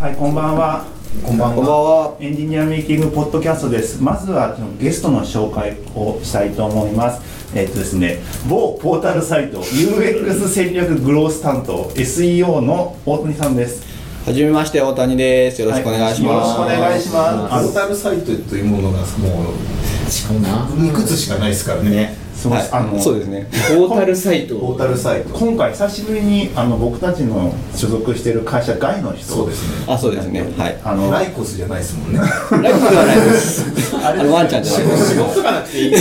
はい、こんばんは。こんばんこんばんは。エンジニアメイキングポッドキャストです。まずはゲストの紹介をしたいと思います。えっとですね、某ポータルサイト UX 戦略グロース担当 SEO の大谷さんです。はじめまして大谷です。よろしくお願いします。よろしくお願いします。ポータルサイトというものがもうしかもないくつしかないですからねそうです。あのそうですね。ポータルサイト。ポータルサイト。今回久しぶりにあの僕たちの所属している会社外の人。そうですね。あ、そうですね。はい。あのライコスじゃないですもんね。ライブではないです。あのワンちゃんじゃない。です。仕事。がなくていい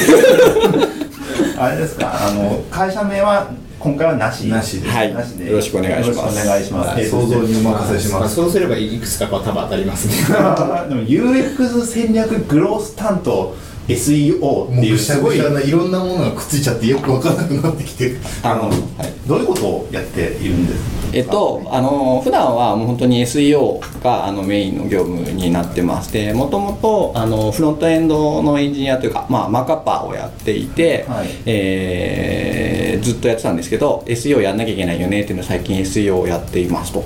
あれですかあの会社名は今回はなし。なしで。すはい。なしで。よろしくお願いします。よろしくお願いします、はい。えっと想像にお任せします。そうすればいくつかは多分当たりますね。でも UX 戦略グロース担当 SEO っていうすごいいろんなものがくっついちゃってよく分からなくなってきてあの、はい。どういうことをやっているんですか？えっと、あの普段はもう本当に SEO があのメインの業務になってましてもともとあのフロントエンドのエンジニアというか、まあ、マークアッパーをやっていて、はい。えーずっとやってたんですけど SEO やんなきゃいけないよねっていうのを最近 SEO をやっていますと、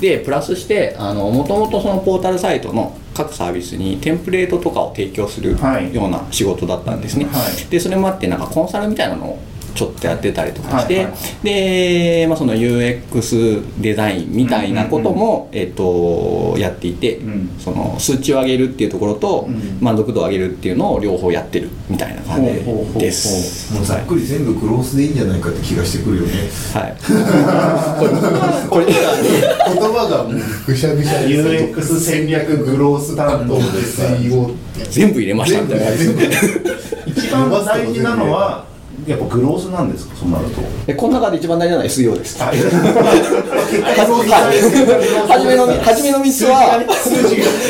でプラスしてもともとそのポータルサイトの各サービスにテンプレートとかを提供するはい。ような仕事だったんですね、はい。でそれもあってなんかコンサルみたいなのをちょっとやってたりとかして、はいはい。で、まあ、その UX デザインみたいなことも、えっとやっていて、うん。その数値を上げるっていうところと、うん。満足度を上げるっていうのを両方やってるみたいな感じです。もうざっくり全部グロースでいいんじゃないかって気がしてくるよね。はい、こ れこれ言葉がもうぐしゃぐしゃで UX 戦略グロース担当です SEO 全部入れましたみたいな一番大事なのはやっぱグロースなんですか？そうなると。でこの中で一番大事なのは SEO です。あ 初めの初めの3つは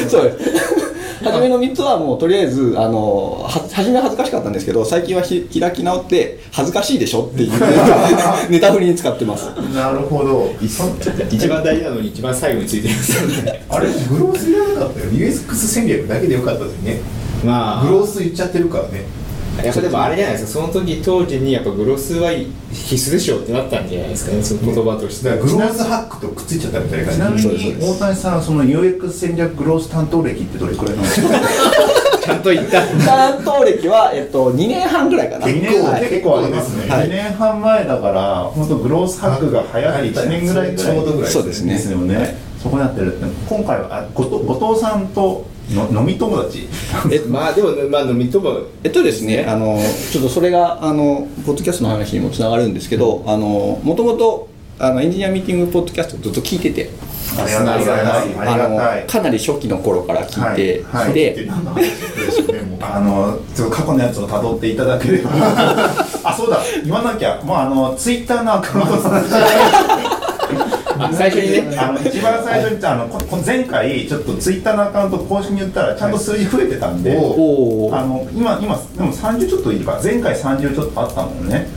そうです。初めの3つはもうとりあえずあのは初めは恥ずかしかったんですけど最近はひ開き直って恥ずかしいでしょっていう ネタ振りに使ってます。なるほど。一番大事なのに一番最後についてますよね。あれグロースいらなかったよ。UX 戦略だけでよかったのにね。まあ。グロース言っちゃってるからねやっぱでもあれじゃないですか。その時当時にやっぱグロスは必須でしょってなったんじゃないですかね。その言葉として。グロースハックとくっついちゃったみたいなちなみ感じに大谷さんその UX 戦略グロース担当歴ってどれくらいなんですか？ちゃんと言った。担当歴は、えっと、2年半ぐらいかな。2年はい結構ありますね、はい。2年半前だから本当グロースハックが流行って1年ぐらいちょうどぐらいそうですね。ですよね、そこになってるって。今回はあ後藤後藤さんとの飲み友達？えまあでもまあ飲みともえっとですね、あのちょっとそれがあのポッドキャストの話にもつながるんですけど、あのもともとあのエンジニアミーティングポッドキャストをずっと聞いてて、ありがたい。あかなり初期の頃から聞いて、はい。はい。で、あのちょっと過去のやつを辿っていただければ。あそうだ。言わなきゃ。もうあのツイッターのアカウント 最初にね。あの一番最初にあのここ前回ちょっとツイッターのアカウント公式に言ったらちゃんと数字増えてたんで、おー。あの今今でも30ちょっといるか。前回30ちょっとあったもんね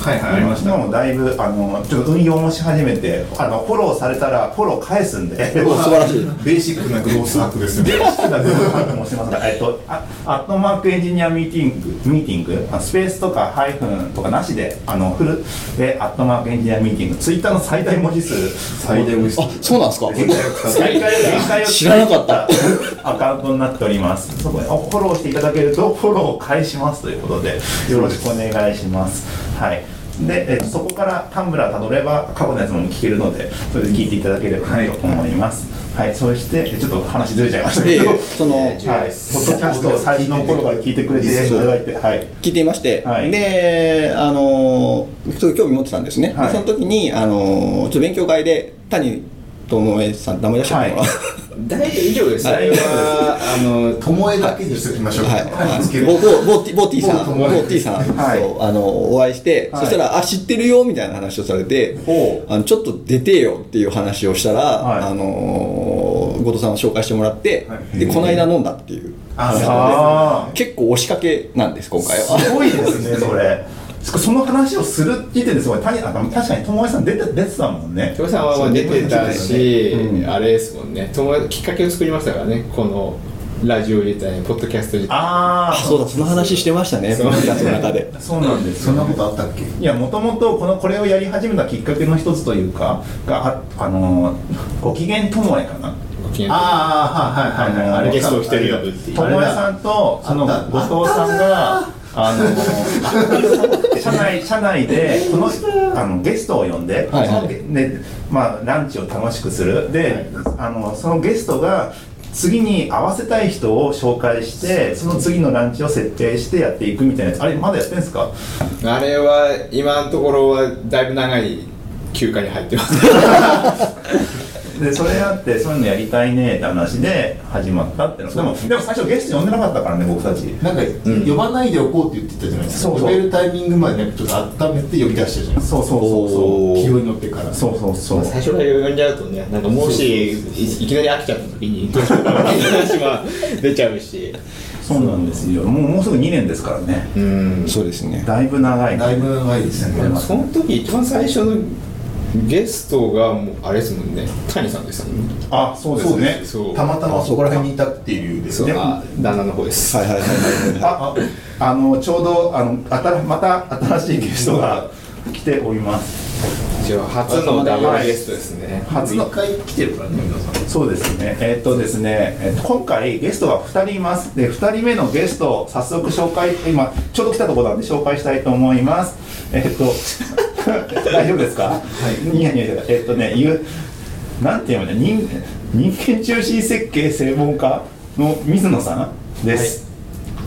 はいはい。ありました今もだいぶあのちょっと運用もし始めてあのフォローされたらフォロー返すんで。お素晴らしい。ベーシックなグロースハックですよね。ベーシックな部分かもしれませんが、えっと、あアットマークエンジニアミーティング、ミーティング、あスペースとかハイフンとかなしで、あのフルでアットマークエンジニアミーティング、ツイッターの最大文字数、最大無視あ、そうなんですか？最大限界を知らなかった。アカウントになっております。そこでフォローしていただけると、フォローを返しますということで、よろしくお願いします。はい。で、えっと、そこからタンブラーたどれば過去のやつも聞けるので、それで聞いていただければと思います。はい、そして、ちょっと話ずれちゃいましたけど、で、そのはい、ポッドキャストを最初の頃から聞いてくれていただいて、はい。聞いていまして、はいで、あのちょっと興味持ってたんですね。ではいその時にあのちょっと勉強会で谷智恵さん名前出しちゃったのかな。大体以上です。それはあの友えだけにしときましょう。はい、ボボボーティボーティさん、ボティさん。と、はい。あのお会いして、はい。そしたらあ知ってるよみたいな話をされて、ほう。あのちょっと出てよっていう話をしたら、はい。あの後藤さんを紹介してもらって、はい。でこの間飲んだっていう。ああ結構押しかけなんです今回あ、は。すごいですね、それ。その話をする時点ですごい、確かに友枝さん出て出てたもんね。トさんはまあ出てたし、うん。あれですもんね。友達きっかけを作りましたからねこのラジオ自体ポッドキャスト自体ああ、あそうだその話してましたねその中で。そうなんです。そんなことあったっけ？いやもともとこのこれをやり始めたきっかけの一つというかがああのご機嫌ともえかな？ああはいはいはいはい。あれゲストを一人呼ぶっていう。友也さんとその後藤さんがあの 社内社内でそのあのゲストを呼んで、はい。はいまあランチを楽しくする。で、あのそのゲストが次に合わせたい人を紹介してその次のランチを設定してやっていくみたいなやつ。あれまだやってんですか？あれは今のところはだいぶ長い休暇に入ってます でそれあってそういうのやりたいねって話で始まったっていう。のでもでも最初ゲスト呼んでなかったからね僕たち。なんか、呼ばないでおこうって言ってたじゃないですか。そうそう呼べるタイミングまでねちょっと温めて呼び出したじゃないですか。そうそうそうそう。気をに乗ってから。そうそうそう。最初から呼んじゃうとねなんかもしいいきなり飽きちゃった時にどうしようかなって話は出ちゃうし。そうなんですよ。もうもうすぐ2年ですからね。うん。そうですね。だいぶ長いだいぶ長いですね。でもその時一番最初のゲストがもうあれですもんね。谷さんですもんね。あそうですね。たまたまそこら辺にいたっていう理由ですね。旦那の方です。はいはいはいはい。ああのちょうどあのあたまた新しいゲストが来ております初のダブルゲストですね。初の。一回来てるからね皆さんそうですね。えっとですね、えっと今回ゲストが2人います。で2人目のゲストを早速紹介今ちょうど来たところなんで紹介したいと思います。えっと 大丈夫ですか？はい。ニヤニヤしてた。えっとね言うなんていうのね人人間中心設計専門家の水野さんです。はい、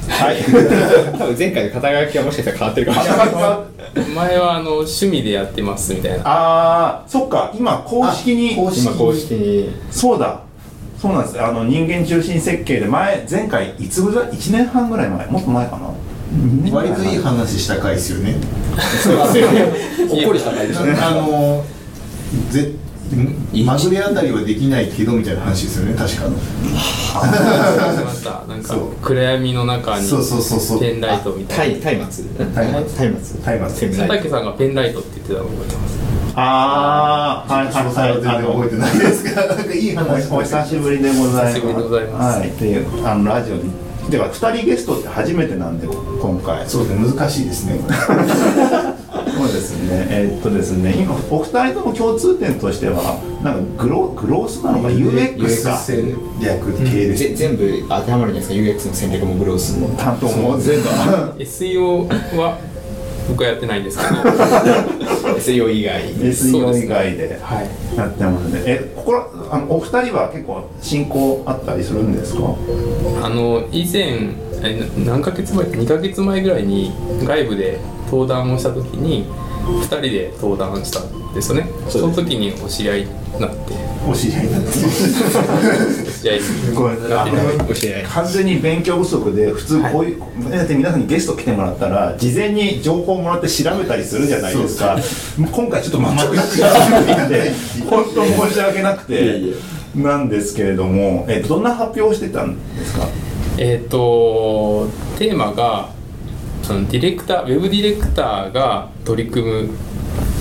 多分前回の肩書きはもしかしたら変わってるかもしれない。前はあの趣味でやってますみたいな。ああそっか。今公式に。公式今公式に。そうだ。そうなんです。あの人間中心設計で前前回いつぐらい？1年半ぐらい前。もっと前かな？割といい話した回ですよね。ほっこりした回ですね。あのぜまぐれあたりはできないけどみたいな話ですよね確かしました。なんか暗闇の中にそうそうそうそう。ペンライトみたい松明松明松明松佐竹さんがペンライトって言ってたのを覚えてます？ああはいはい詳細は全然覚えてないですが。なんかいい話おお久しぶりでございます。久しぶりでございます。はい。っていうあのラジオに。では2人ゲストって初めてなんで今回。そうですね。難しいですねそうですね。えーっとですね今お二人とも共通点としてはなんかグログロースなのか UX か？戦略系です。ぜ全部当てはまるじゃないですか UX の戦略もグロースも。担当も。全部。SEO は僕はやってないんですけど。SEO 以外。SEO 以外ではい。やってますね。えここらあのお二人は結構親交あったりするんですか？あの以前何ヶ月前2ヶ月前ぐらいに外部で登壇をした時に2人で登壇したんですよね。その時にお知り合いになって。お知り合いなんですお知り合い。になさい。教えない。完全に勉強不足で普通こういう、だって皆さんにゲスト来てもらったら事前に情報もらって調べたりするじゃないですか。今回ちょっと全く違うで本当申し訳なくてなんですけれども、えどんな発表をしてたんですか？えっ、とテーマがあのディレクターウェブディレクターが取り組む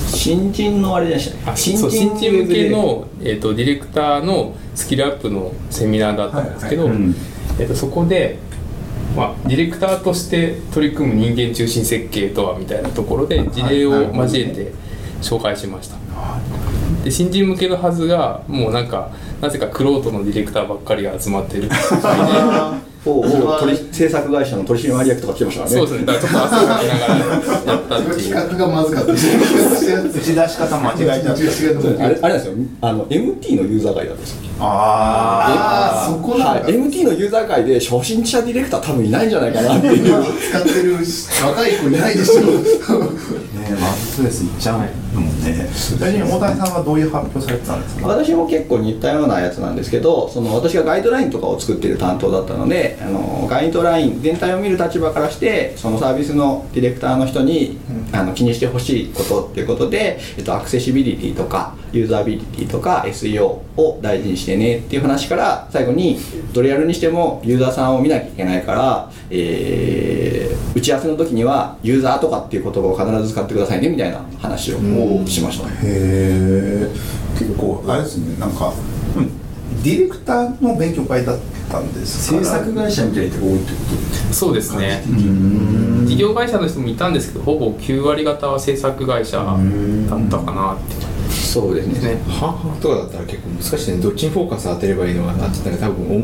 新人のあれでしたね。あそう新人向けの、えー、とディレクターのスキルアップのセミナーだったんですけど、はいはいうんえー、とそこで、まあ、ディレクターとして取り組む人間中心設計とはみたいなところで事例を交えて紹介しました。で新人向けのはずがもうなんかなぜかクロートのディレクターばっかりが集まってるおう。お う取り制作会社の取締役とか来てましたからね。そうですね。だからちょっと汗をかきながらやったっていう企画がまずかったです打ち出し方間違えちゃったあれあれなんですよ。あの MT のユーザー会なんですよあああそこなんだ、はい、MT のユーザー会で初心者ディレクター多分いないんじゃないかなっていう。使ってる若い子いないでしょ。あねマスレスいっちゃうもんね。ちなみに大谷さんはどういう発表されてたんですか？私も結構似たようなやつなんですけどその私がガイドラインとかを作っている担当だったのであのガイドライン全体を見る立場からしてそのサービスのディレクターの人に、あの気にしてほしいことっていうことで、えっと、アクセシビリティとかユーザビリティとか SEO を大事にしてねっていう話から最後にどれやるにしてもユーザーさんを見なきゃいけないから、えー打ち合わせの時にはユーザーとかっていう言葉を必ず使ってくださいねみたいな話をしました、へえ結構あれですねなんか、うん、ディレクターの勉強会だったんですから。制作会社みたいな人が多いってこそうですね事業会社の人もいたんですけどほぼ9割方は制作会社だったかなって。とそうですね。ね半々とかだったら結構難しいね。どっちにフォーカス当てればいいのかなって言ったら多分お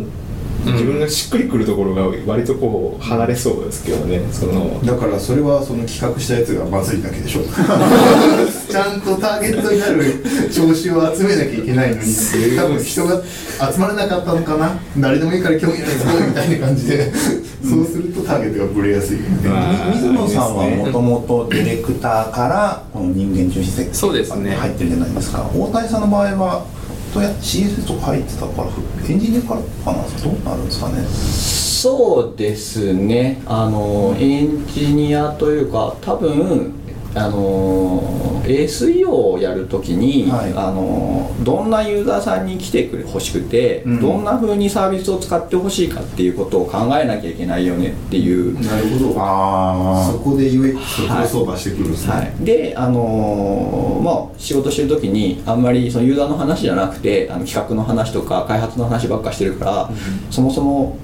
自分がしっくりくるところが割とこう離れそうですけどね。そのだからそれはその企画したやつがまずいだけでしょ ちゃんとターゲットになる調子を集めなきゃいけないのに多分人が集まらなかったのかな？誰でもいいから興味あるぞみたいな感じでそうするとターゲットがブレやすいよね、まあ水野さんはもともとディレクターからこの人間中心設計そうですね。入ってるじゃないですか。大谷さんの場合はどうや CSS とか入ってたからエンジニアからかな？どうなるんですかね？そうですね。あのエンジニアというか多分あの SEO をやるときに、はい。あのどんなユーザーさんに来てくれ欲しくて、うん。どんな風にサービスを使ってほしいかっていうことを考えなきゃいけないよねっていう、なるほど。あそこで UX とクロスオーバーしてくるんですね、はい、で、あのーまあ、仕事してる時にあんまりそのユーザーの話じゃなくてあの企画の話とか開発の話ばっかしてるから、そもそも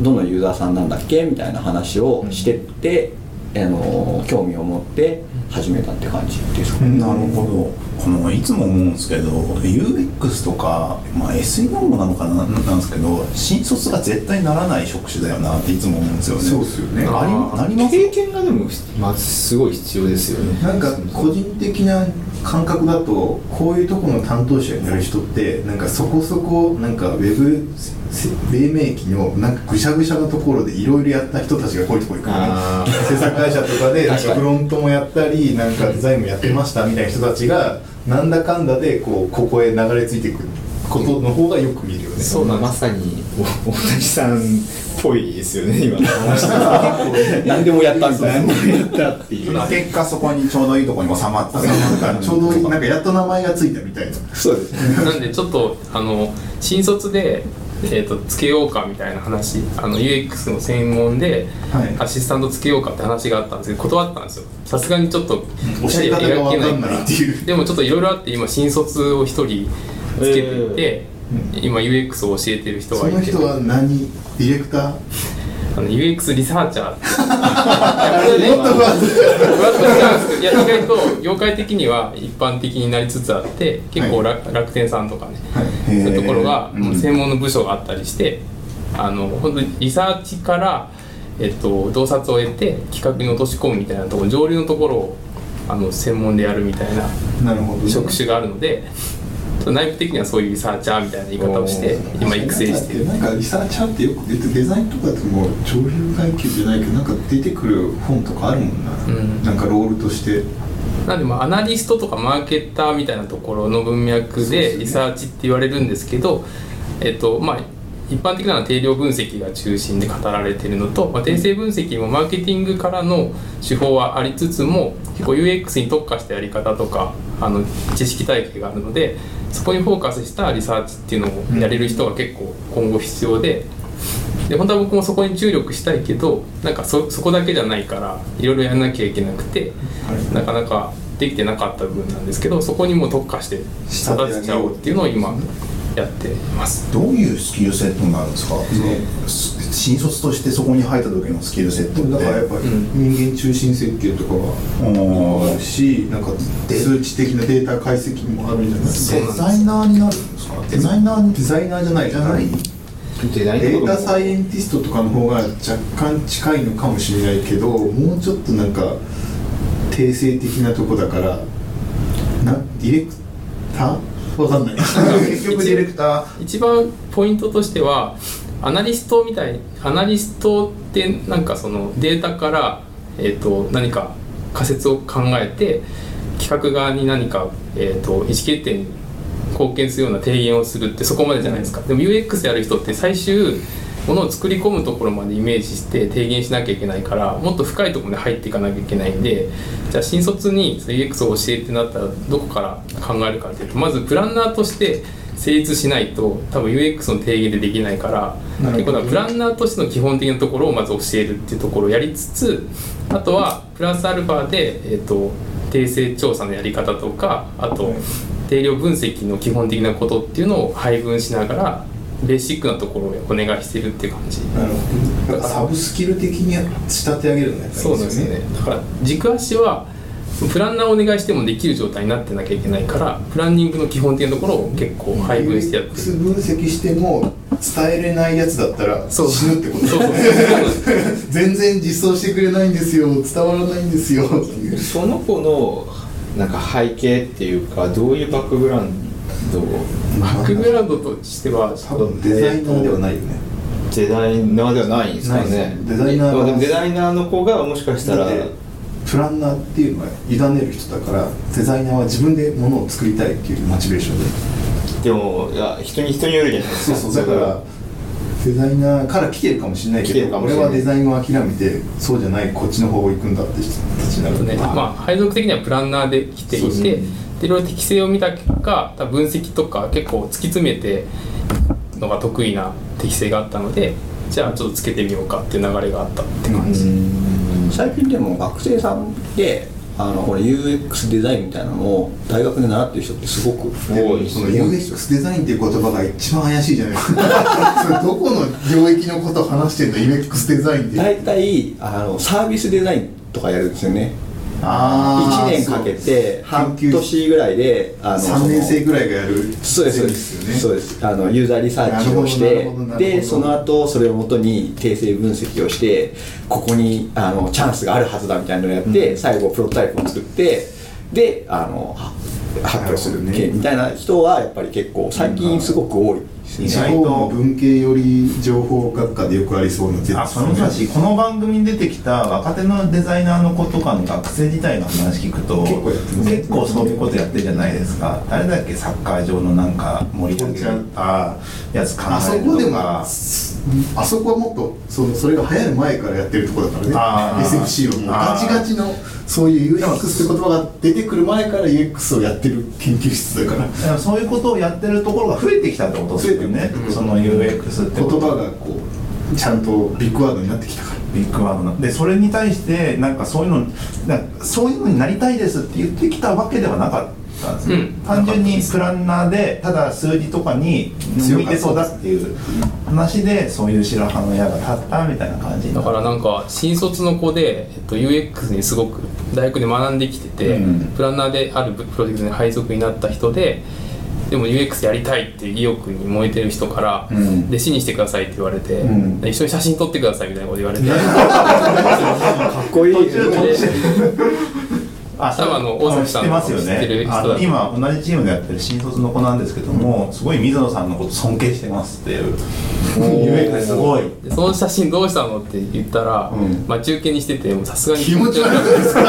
どのユーザーさんなんだっけみたいな話をしてって、あのー興味を持って始めたって感じですかね。なるほど。このいつも思うんですけど UX とか、まあ、SEO もなのかななんですけど新卒が絶対ならない職種だよなっていつも思うんですよね。そうっすよね。ありなります？経験がでもまずすごい必要ですよね。なんか個人的な感覚だとこういうとこの担当者になる人ってなんかそこそこなんかウェブせ黎明期のなんかぐしゃぐしゃのところでいろいろやった人たちがこういうとこ行くのね。あー。制作会社とかでなん確かフロントもやったりなんかデザインもやってましたみたいな人たちがなんだかんだでこうここへ流れ着いていくことの方がよく見るよね。そうままさにお大谷さんっぽいですよね今。の 話何でもやったみたいな。やったっていう。結果そこにちょうどいいところに収まった。ちょうどなんかやっと名前がついたみたいな。そうです。ね。なんでちょっとあの新卒で、えー、とつけようかみたいな話あの UX の専門ではい。アシスタントつけようかって話があったんですけど断ったんですよ。さすがにちょっと教え方が分かんないっていう。でもちょっといろいろあって今新卒を一人つけていて、今 UX を教えてる人そがいて。の人は何？ディレクター？あの UX リサーチャー。もっとふわっとふわっとしちゃうんですけどいや意外と業界的には一般的になりつつあって結構楽,、楽天さんとかねそういうところが専門の部署があったりして、あの本当にリサーチから、えっと、洞察を得て企画に落とし込むみたいなところ上流のところをあの専門でやるみたいな職種があるので内部的にはそういうリサーチャーみたいな言い方をして今育成してる。なんかリサーチャーってよく出てデザインとかってもう上流階級じゃないけどなんか出てくる本とかあるもんな、うん。なんかロールとして。なんでまあアナリストとかマーケッターみたいなところの文脈でリサーチって言われるんですけど、えっとまあ、一般的なのは定量分析が中心で語られているのと、まあ、定性分析もマーケティングからの手法はありつつも結構 UX に特化したやり方とかあの知識体系があるのでそこにフォーカスしたリサーチっていうのをやれる人が結構今後必要で。で本当は僕もそこに注力したいけどなんかそそこだけじゃないからいろいろやらなきゃいけなくて、なかなかできてなかった部分なんですけどそこにも特化して育てちゃおうっていうのを今やっています。どういうスキルセットになるんですか、新卒としてそこに入った時のスキルセットって。だからやっぱり人間中心設計とかはあるしなんか数値的なデータ解析もあるんじゃな。いですかデザイナーになるんですか？デザイナーに？デザイナーじゃない。じゃないデザインデータサイエンティストとかの方が若干近いのかもしれないけどもうちょっとなんか定性的なとこだからなディレクター？わかんない。結局ディレクター。一番ポイントとしてはアナリストみたいアナリストってなんかそのデータから、えー、と何か仮説を考えて企画側に何か、えー、と意思決定に貢献するような提言をするってそこまでじゃないですか。でも UX やる人って最終ものを作り込むところまでイメージして提言しなきゃいけないからもっと深いところまで入っていかなきゃいけないんでじゃあ新卒に UX を教えてなったらどこから考えるかっていうとまずプランナーとして成立しないと多分 UX の提言でできないから結構だからプランナーとしての基本的なところをまず教えるっていうところをやりつつあとはプラスアルファで、えー、と訂正調査のやり方とかあと定量分析の基本的なことっていうのを配分しながらベーシックなところをお願いしてるっていう感じ。なるほど。サブスキル的に仕立て上げるのがやっぱりそうですよね。だから軸足はプランナーをお願いしてもできる状態になってなきゃいけないからプランニングの基本的なところを結構配分してやって分析しても伝えれないやつだったらそう死ぬってことそうそう。全然実装してくれないんですよ伝わらないんですよ。っていうその子のなんか背景っていうかどういうバックグラウンドを？バックグラウンドとしては多分デザイナーではないよね。デザイナーではないんですかね。デザイナーはでもデザイナーの子がもしかしたらプランナーっていうのは委ねる人だからデザイナーは自分で物を作りたいっていうモチベーションで。でもいや人に人によるじゃないですか。そうそうだからデザイナーから来てるかもしれないけど俺はデザインを諦めてそうじゃないこっちの方を行くんだって人たちになるね、まあ、配属的にはプランナーで来ていてでいろいろ適性を見た結果多分分析とか結構突き詰めてのが得意な適性があったのでじゃあちょっとつけてみようかっていう流れがあったって感じ、最近でも学生さんであのこれ UX デザインみたいなのを大学で習ってる人ってすごく多いですそのよ UX デザインっていう言葉が一番怪しいじゃないですか。それどこの領域のことを話してんの？UX デザインって。大体あのサービスデザインとかやるんですよね。あ1年かけて半年ぐらいであの3年生ぐらいがやるそうです。そうでですすそうです。あのユーザーリサーチをしてでその後それをもとに訂正分析をしてここにあのチャンスがあるはずだみたいなのをやって、最後プロトタイプを作ってであのは発表するみたいな人はやっぱり結構最近すごく多いですね、地方の文系より情報学科でよくありそうなあその話この番組に出てきた若手のデザイナーの子とかの学生時代の話聞くと結構そういうことやってるじゃないですか。誰だっけサッカー場のなんか盛り上げたやつ考あそこでもとかあそこはもっとそのそれが流行る前からやってるところだからね。SFC をもうガチガチのそういう UX って言葉が出てくる前から UX をやってる研究室だから。そういうことをやってるところが増えてきたってことですよね増えてその UX って言葉がこうちゃんとビッグワードになってきたから。ビッグワードなでそれに対してなんかそういうのなんかそういうのになりたいですって言ってきたわけではなかったんですね、うん。単純にプランナーでただ数字とかに向いてそうだっていう話でそういう白羽の矢が立ったみたいな感じだからなんか新卒の子で、えっと、UX にすごく大学で学んできてて、うん。プランナーであるプロジェクトに配属になった人ででも UX やりたいっていう意欲に燃えてる人から、うん。弟子にしてくださいって言われて、うん。一緒に写真撮ってくださいみたいなこと言われて、かっこいい途中途中あ多分あの大崎さん知ってますよ知ってるね人だ今同じチームでやってる新卒の子なんですけどもすごい水野さんのこと尊敬してますっていう。夢が すごい。でその写真どうしたのって言ったら、うん。待ち受けにしててもうさすがに気持ち悪いですか？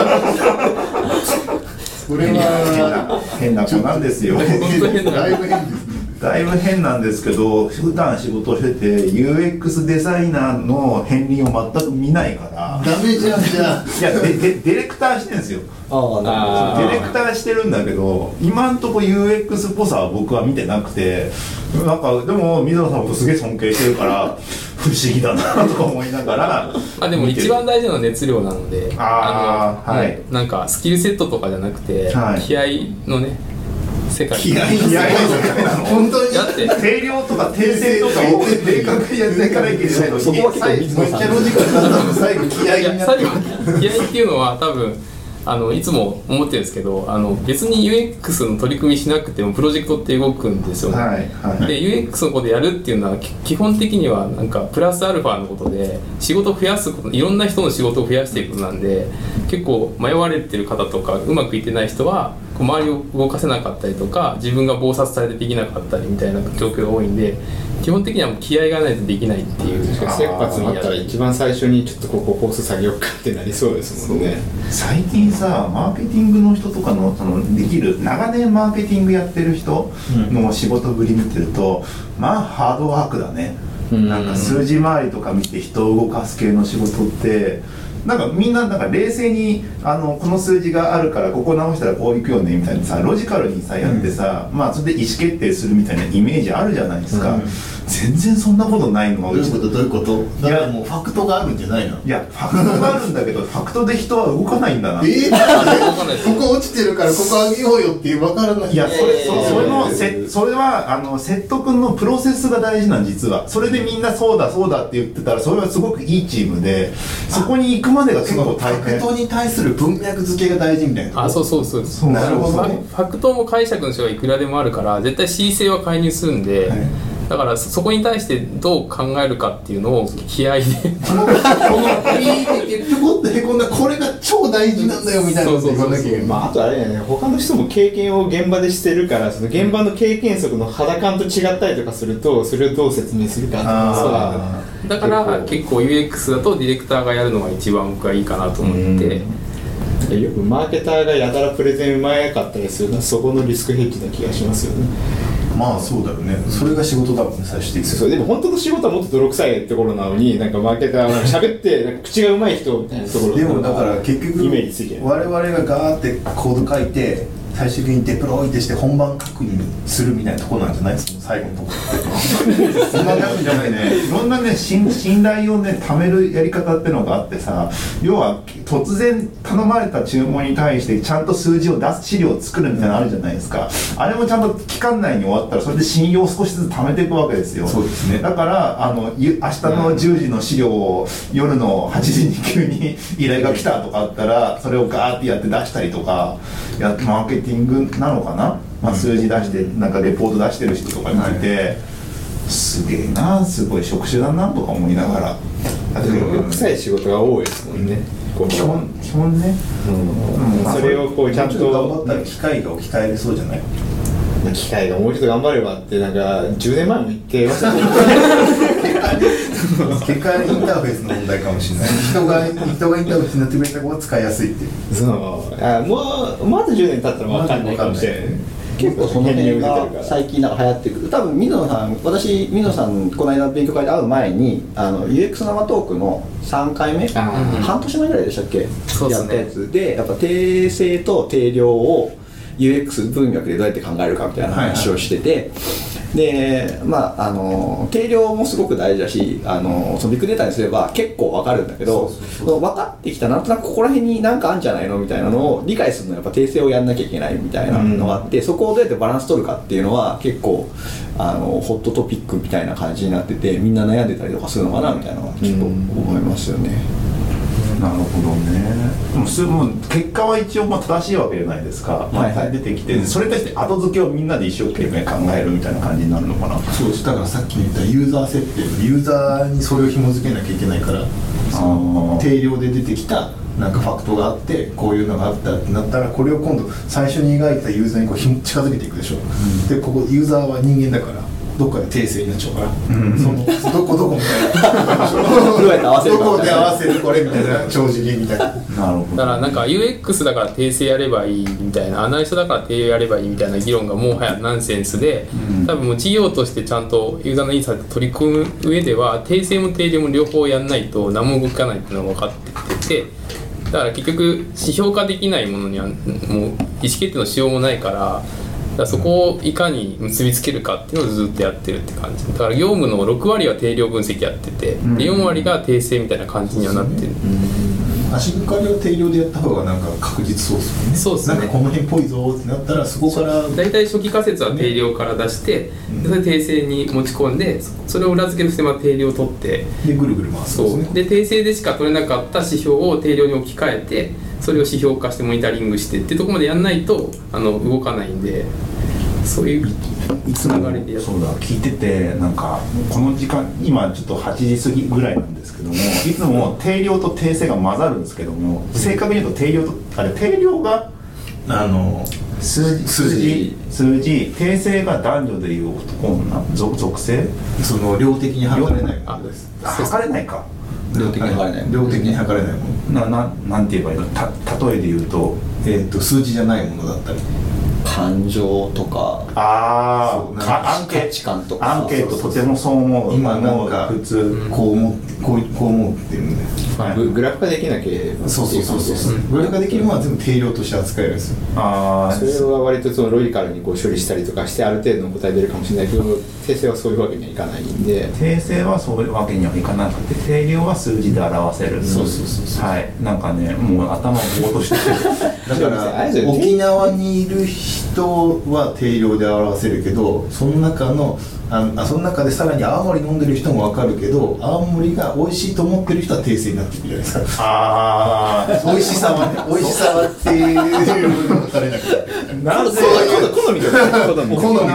それは変な子なんですよ。だいぶ変ですねだいぶ変なんですけど普段仕事してて UX デザイナーの片鱗を全く見ないから。ダメじゃんじゃあいやででディレクターしてるんですよ。ああなるほど。あーディレクターしてるんだけど今んとこ UX っぽさは僕は見てなくてなんかでも水野さんのことすげえ尊敬してるから不思議だなとか思いながらあでも一番大事なのは熱量なのでのあーはい。なんかスキルセットとかじゃなくて、はい。気合のね世界。気合い気合い本当にだって。定量とか訂正とかを明確にやっていかなきゃいけないのに。そこは結構水野さん。めっちゃロジカルだったの最後気合いになって最後気合っていうのは多分あのいつも思ってるんですけどあの別に UX の取り組みしなくてもプロジェクトって動くんですよね、はいはい。で UX のことやるっていうのはき基本的にはなんかプラスアルファのことで仕事を増やすこといろんな人の仕事を増やしていくことなんで結構迷われてる方とかうまくいってない人は周りを動かせなかったりとか自分が忙殺されてできなかったりみたいな状況が多いんで基本的にはもう気合がないとできないっていう切羽詰まったら一番最初にちょっとここコース下げようかってなりそうですもんね。最近さマーケティングの人とかのそのできる長年マーケティングやってる人の仕事ぶり見てると、まあハードワークだね、うん。なんか数字回りとか見て人を動かす系の仕事ってなんかみんななんか冷静にあのこの数字があるからここ直したらこういくよねみたいなさロジカルにさやってさ、まあそれで意思決定するみたいなイメージあるじゃないですか、全然そんなことないのどういうこと？どういうこと？だからもうファクトがあるんじゃないの。いやファクトがあるんだけどファクトで人は動かないんだな。えー、わかんないで？すここ落ちてるからここ上げようよっていう分からない。いやそれそいやいやいやそれのせそれはあの説得のプロセスが大事なん実は。それでみんなそうだそうだって言ってたらそれはすごくいいチームでそこに行くまでが結その構大変。ファクトに対する文脈付けが大事みたいなあそうそうそう。そうなるほどね。ファクトも解釈の人がいくらでもあるから絶対 C 性は介入するんで、はいだからそそこに対してどう考えるかっていうのを気合で。このピーってピョコってへこんだこれが超大事なんだよみたいなこと言まあ、あとあれだよね。他の人も経験を現場でしてるからその現場の経験則の肌感と違ったりとかするとそれをどう説明するかっていうのはあだから結構。UX だとディレクターがやるのが一番僕はいいかなと思って、よくマーケターがやたらプレゼンうまかったりするのはそこのリスクヘッジな気がしますよね。ーまあそうだよね。それが仕事だもんね最終的に。そうでも本当の仕事はもっと泥臭いところなのになんかマーケターは喋ってなんか口がうまい人みたいなところでもだから結局イメージついてる。我々がガーってコード書いて最終的にデプロイってして本番確認するみたいなところなんじゃないですか最後のところそんなやつじゃないね。いろんなね信信頼をね貯めるやり方ってのがあってさ要は突然頼まれた注文に対してちゃんと数字を出す資料を作るみたいなのあるじゃないですか。あれもちゃんと期間内に終わったらそれで信用を少しずつ貯めていくわけですよ。そうですね。だからあのゆ明日の10時の資料を夜の8時に急に依頼が来たとかあったらそれをガーってやって出したりとかやマーケティングなのかな、まあ、数字出してなんかレポート出してる人とか見て、すげえなすごい職種だなとか思いながらやってる泥臭い仕事が多いですもんね。こう基本基本ね。うん。うんそれをこうちゃんと頑張とったら機械が置き換えれそうじゃない？機械がもうちょっと頑張ればってなんか10年前も言ってました。け ど結果インターフェースの問題かもしれない。人が人がインターフェースになってくれた方が使いやすいっていう。そう。あもうまず10年経ったら分かんないかもしれない結構その辺が最近なんか流行ってくる。多分水野さん私水野さんこの間勉強会で会う前にあの UX 生トークの3回目？半年前ぐらいでしたっけ？ね。やったやつ。でやっぱ定性と定量を UX 文脈でどうやって考えるかみたいな話をしてて、でまああの定量もすごく大事だしあのそのビッグデータにすれば結構わかるんだけど分かってきたなんとなくここら辺に何かあるんじゃないのみたいなのを理解するのはやっぱ訂正をやんなきゃいけないみたいなのがあって、そこをどうやってバランス取るかっていうのは結構あのホットトピックみたいな感じになっててみんな悩んでたりとかするのかなみたいなのはちょっと思いますよね。なるほどね。でもそれもう結果は一応まあ正しいわけじゃないですか、はい。はい出てきてそれに対して後付けをみんなで一生懸命考えるみたいな感じになるのかな。そうです。だからさっき言ったユーザー設定ユーザーにそれを紐付けなきゃいけないからその定量で出てきたなんかファクトがあってこういうのがあったってなったらこれを今度最初に描いたユーザーにこう近づけていくでしょ、でここユーザーは人間だからどっかで訂正になっちゃうから、その どこどこみたいなどうやって合わせるかどこで合わせるこれみたいな帳尻みたいな。なるほど。だからなんか UX だから訂正やればいいみたいなアナリストだから訂正やればいいみたいな議論がもはやナンセンスで、多分もう事業としてちゃんとユーザーのインサイト取り組む上では訂正も定量も両方やんないと何も動かないっていうのが分かってきててだから結局指標化できないものにはもう意思決定のしようもないからだそこをいかに結びつけるかっていうのをずっとやってるって感じ。だから業務の6割は定量分析やってて、で4割が訂正みたいな感じにはなってる、足抜かりを定量でやった方がなんか確実そうですもんねそうっすねなんかこの辺っぽいぞってなったらそこから大体初期仮説は定量から出して、でそれ訂正に。持ち込んでそれを裏付けとしてまた定量を取ってでぐるぐる回すんですねうで訂正でしか取れなかった指標を定量に。置き換えてそれを指標化してモニタリングしてってとこまでやんないとあの動かないんでそういういつも流れでそうだ聞いててなんかこの時間今ちょっと8時過ぎぐらいなんですけどもいつも定量と定性が混ざるんですけども正確に言うと定量とあれ定量があの数字数字。数字定性が男女でいう男女属属性？その量的に測れないものです。あ測れないか。量的に測れない量的に測れないもの。なななんて言えばいいの？た例えで言うとえー、と数字じゃないものだったり感情とかああアンケ価値観とか。アンケートとてもそう思う。今なんか普通こう思こうこう思うっていうのではいググラフ化できなければそうそうそうそうグラフができるものは全部定量として扱えるんですよ。ああそれは割とそのロジカルにこう処理したりとかしてある程度の答え出るかもしれないけど訂正はそういうわけにはいかないんで。訂正はそういうわけにはいかなくて定量は数字で表せる。そうそうそうそう。はい。なんかねもう頭ぼーっとしてる だから沖縄にいる人人は定量で表せるけどその中のああその中でさらに青森飲んでる人も分かるけど青森が美味しいと思ってる人は訂正になってくるじゃないですか。ああ美味しさはね美味しさはっていう部分が垂れなくなってな。ぜ好みとか好み好みみ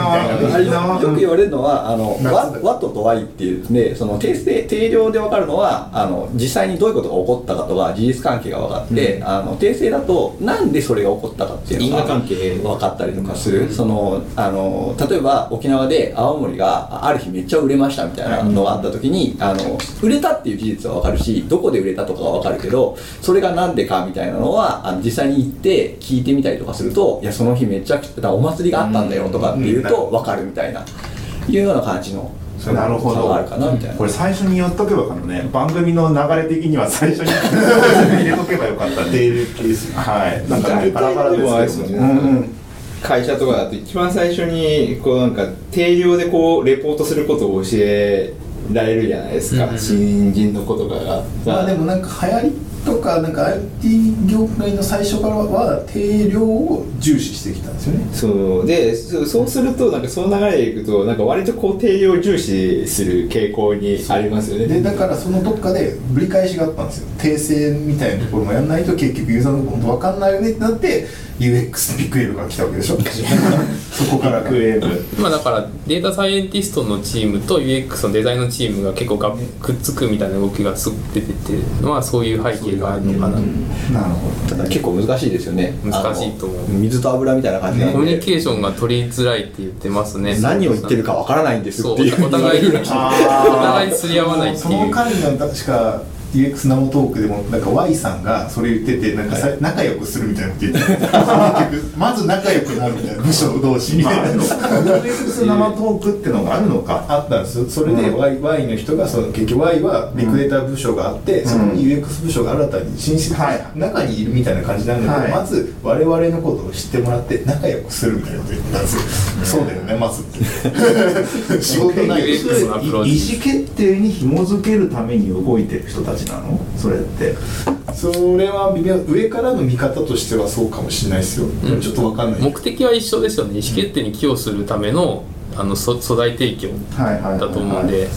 たいな。よく言われるのはあの夏。ワワットと Y っていうねその定性定量で分かるのはあの実際にどういうことが起こったかとか事実関係が分かって、あの定性だとなんでそれが起こったかっていうのが因果関係。分かったりとかする、そのあの例えば沖縄で青森がある日めっちゃ売れましたみたいなのがあった時にあの売れたっていう事実は分かるしどこで売れたとかは分かるけどそれがなんでかみたいなのはあの実際に行って聞いてみたりとかするといやその日めちゃくちゃお祭りがあったんだよとかっていうと分かるみたいないうような感じのなるほど。あるかなみたいな。これ最初に言っとけばよかったね番組の流れ的には最初に 入れとけばよかったね定量系ですよはい。なんかバラバラですけも。んね。どうんうん会社とかだと一番最初にこうなんか定量でこうレポートすることを教えられるじゃないですか、うん新人の子とかが。まあでもなんか流行りとかなんか IT 業界の最初からは定量を重視してきたんですよね。そう。でそうするとなんかその流れでいくとなんか割とこう定量を重視する傾向にありますよね。でだからそのどっかでぶり返しがあったんですよ。訂正みたいなところもやんないと結局ユーザーのこと分かんないよねってなって UX ビッグウェーブが来たわけでしょ？そこから。がクエーブ。今だからデータサイエンティストのチームと UX のデザインのチームが結構がくっつくみたいな動きがすごく出ててのはそういう背景があるのかな、なるほど。ただ結構難しいですよね。難しいと思う。水と油みたいな感じなんコミュニでケーションが取りづらいって言ってますね。何を言ってるかわからないんですそうっていう。お互いにお互いにすり合わないってそのいう彼の確か UX 生トークでもなんか Y さんがそれ言っててなんかさ、仲良くするみたいなこと言ってて 結局まず仲良くなるみたいな部署同士みたいな。UX 生トークってのがあるのかあったんですよ。それでうん。Y, y の人がその結局 Y はリクエーター部署があって、そこに UX 部署が新たに新設、はい。中にいるみたいな感じなんだけど、はい。まず我々のことを知ってもらって仲良くするみたいなこと言ったんですよ、そうだよねまず。っ て仕事ない。意思決定に紐づけるために動いてる人たちなの？それって。それは微妙。上からの見方としてはそうかもしれないですよ、でもちょっとわかんない。目的は一緒ですよね。意思決定に寄与するためのあの素素材提供はいはいはいはい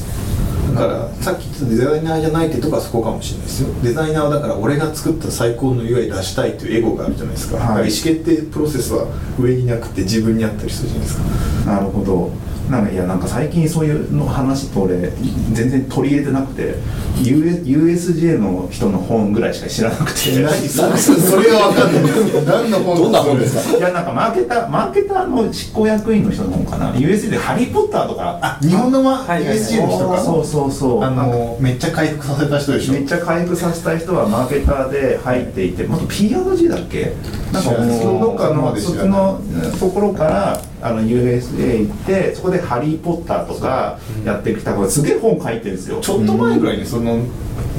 だからさっき言ったデザイナーじゃないってとこはそこかもしれないですよ。デザイナーはだから俺が作った最高の UI 出したいというエゴがあるじゃないですか,、はい。だから意思決定プロセスは上になくて自分にあったりするじゃないですか。なるほど。なんかいやなんか最近そういうの話と俺全然取り入れてなくて US USJ の人の本ぐらいしか知らなくて。何それそれは分かんない何の本どんな本ですか？いやなんかマーケターマーケターの執行役員の人の本かな。USJ で「ハリー・ポッター」とか。あ日本の、まはいはいはい。USG の人か？そうそうそうあのめっちゃ回復させた人でしょ？めっちゃ回復させたい人はマーケターで入っていて元 P&G だっけ？なんかどっかのそっちのところからあの USA 行ってそこで「ハリー・ポッター」とかやってきた子がすげえ本書いてるんですよ。ちょっと前ぐらいにその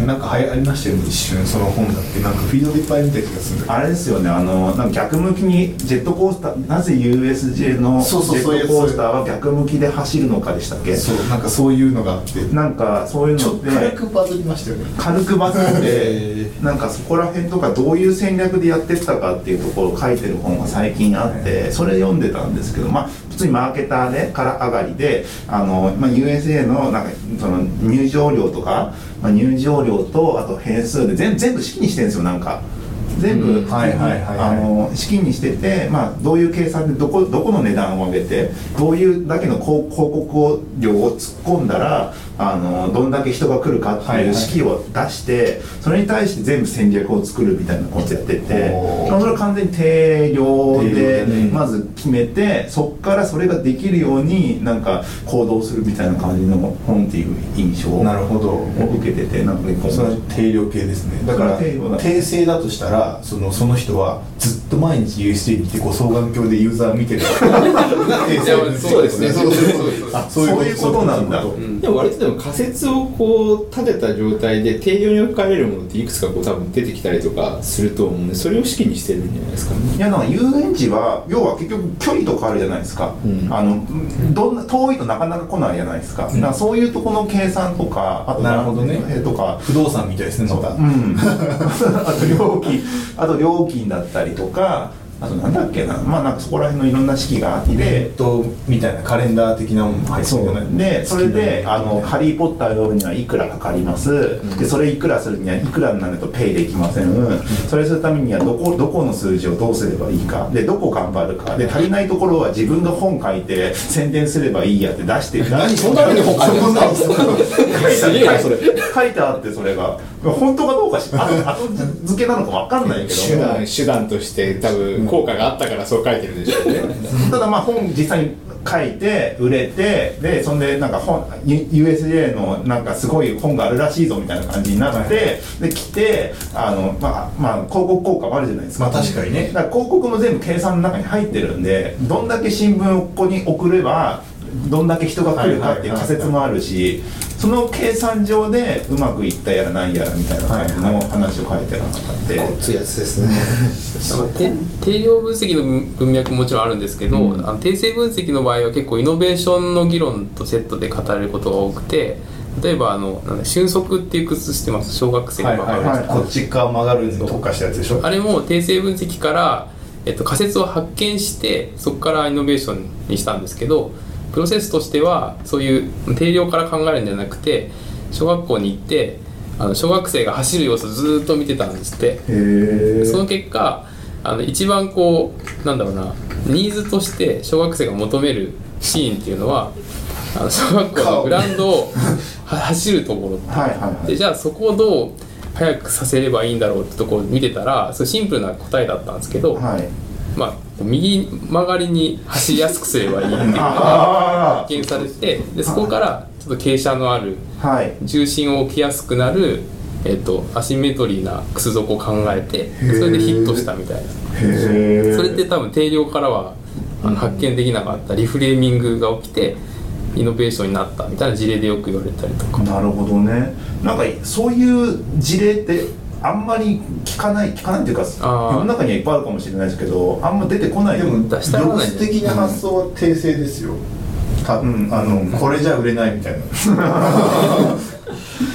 なんか流行りましたよね。一瞬その本だって。なんかフィードでいっぱい見た気がするあれですよね。あのなんか逆向きにジェットコースターなぜ USJ のジェットコースターは逆向きで走るのかでしたっけ？そうなんかそういうのがあって。なんかそういうちょっとので軽くバズりましたよね。軽くバズってへ なんかそこら辺とかどういう戦略でやってったかっていうところを書いてる本が最近あってそれ読んでたんですけどまあ普通にマーケターでから上がりであの、まあ、USA のなんかその入場料とか、まあ、入場料とあと変数で全全部式にしてるんですよなんか。全部、うんはいはいはいはいあの資金にしてて、まあ、どういう計算でどこどこの値段を上げてどういうだけの広広告料を突っ込んだらあのどんだけ人が来るかってはいう式を出して、それに対して全部戦略を作るみたいなことやっててそれは完全に定量でまず決めてそこからそれができるようになんか行動するみたいな感じの本っていう印象をなるほど。受けててなんかねそれは定量系ですね。だから定量だ。訂正だとしたららそのその人はずっと毎日 USJ に行ってこう双眼鏡でユーザー見てる。そうですね。そういうことなんだ。とうん。でも割とでも仮説をこう立てた状態で定量に置かれるものっていくつかこう多分出てきたりとかすると思うんでそれを式にしてるんじゃないですかね。いやなんか遊園地は要は結局距離とかあるじゃないですか、うん。あのどんな遠いとなかなか来ないじゃないですか,、だからそういうところの計算とかあとなるほどね。えとか不動産みたいですねまたうん、あと料金あと料金だったりとかあとなんだっけなまあなんかそこら辺のいろんな式があって、イベントみたいなカレンダー的なものも入ってるよねでそれで「あのハリー・ポッター」を読むにはいくらかかります、でそれいくらするにはいくらになるとペイできません、それするためにはどこどこの数字をどうすればいいか。でどこ頑張るか。で足りないところは自分が本書いて宣伝すればいいやって出して 何そんなのに本書いてるんですかすげえなそれ。書いてあってそれが。本当かどうかしあ後付けなのか分かんないけども。手段手段として多分効果があったからそう書いてるんでしょうね。ただまあ本実際に書いて売れてでそんでなんか本 USJ のなんかすごい本があるらしいぞみたいな感じになってで来てあのまあまあ広告効果もあるじゃないですか。まあ確かにね。だから広告も全部計算の中に入ってるんでどんだけ新聞をここに送ればどんだけ人が来るかっていう仮説もあるしその計算上でうまくいったやらないやらみたいな感じの話を書いてなかったで。ついやつですね。て定量分析の文脈ももちろんあるんですけど、あの定性分析の場合は結構イノベーションの議論とセットで語られることが多くて例えばあのなんだ瞬足っていう靴してます。小学生の場合はいはいこっち側曲がるに特化したやつでしょ。あれも定性分析から、えっと、仮説を発見してそこからイノベーションにしたんですけどプロセスとしてはそういう定量から考えるんじゃなくて小学校に行ってあの小学生が走る様子をずーっと見てたんですって。へその結果あの一番こうなんだろうなニーズとして小学生が求めるシーンっていうのはあの小学校のグラウンドをは走るところって。はいはいはい。でじゃあそこをどう早くさせればいいんだろうってところを見てたらそうシンプルな答えだったんですけど、はい。まあ、右曲がりに走りやすくすればいいっていうのがあ発見されてでそこからちょっと傾斜のあるあはい。重心を置きやすくなる、えっとアシンメトリーな靴底を考えてそれでヒットしたみたいな。それって多分定量からはあの発見できなかったリフレーミングが起きてイノベーションになったみたいな事例でよく言われたりとか。なるほどね。なんかそういう事例ってあんまり聞かない聞かないっていうか世の中にはいっぱいあるかもしれないですけどあんま出てこない。でも量子的な発想は訂正ですよ。多分あのこれじゃ売れないみたいな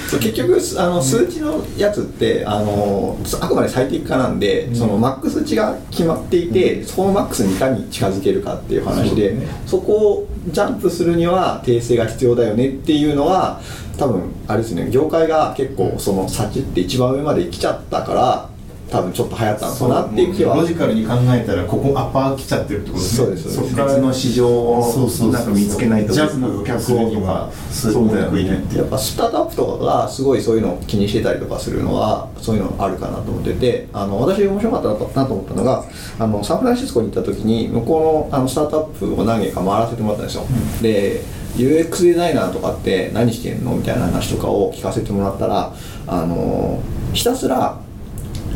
そ う結局あの数値のやつってあのあくまで最適化なんで、そのマックス値が決まっていて、そこのマックスにいかに近づけるかっていう話でそ,、こをジャンプするには訂正が必要だよねっていうのは多分あれですね業界が結構その先って一番上まで来ちゃったから多分ちょっと流行ったのかなっていう気は。ロジカルに考えたらここアッパー来ちゃってるってことですね。そうですそうです。別の市場をなんか見つけないとジャ別の客をとかそうだよねやっぱスタートアップとかがすごいそういうのを気にしてたりとかするのはそういうのあるかなと思っててあの私面白かったなと思ったのがあのサンフランシスコに行った時に向こうのあのスタートアップを何軒か回らせてもらったんですよ、で UX デザイナーとかって何してんのみたいな話とかを聞かせてもらったらあのひたすら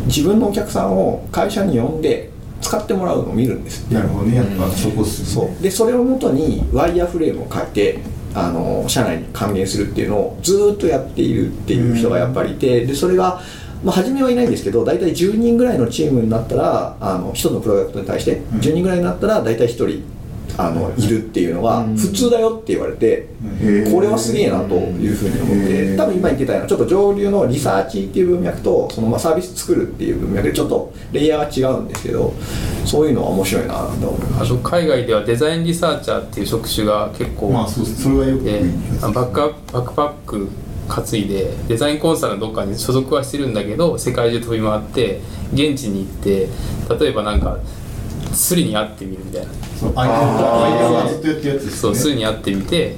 自分のお客さんを会社に呼んで使ってもらうのを見るんですなるほどね。やっぱそこっすよね。そう。でそれをもとにワイヤーフレームを書いてあの社内に還元するっていうのをずーっとやっているっていう人がやっぱりいてでそれが、まあ、初めはいないんですけど大体10人ぐらいのチームになったらあの1つのプロダクトに対して10人ぐらいになったら大体1人あのいるっていうのが普通だよって言われてこれはすげえなというふうに思って多分今言ってたようなちょっと上流のリサーチっていう文脈とそのまあサービス作るっていう文脈でちょっとレイヤーが違うんですけどそういうのは面白いなと思いまあと海外ではデザインリサーチャーっていう職種が結構、まあそうです。それはよくであのバックアップバックパック担いでデザインコンサルのどっかに所属はしてるんだけど世界中飛び回って現地に行って例えばなんかスリに会ってみるみたいな。そうアイデアアイデアはずっとやってるやつですよね。そうスリに会ってみて、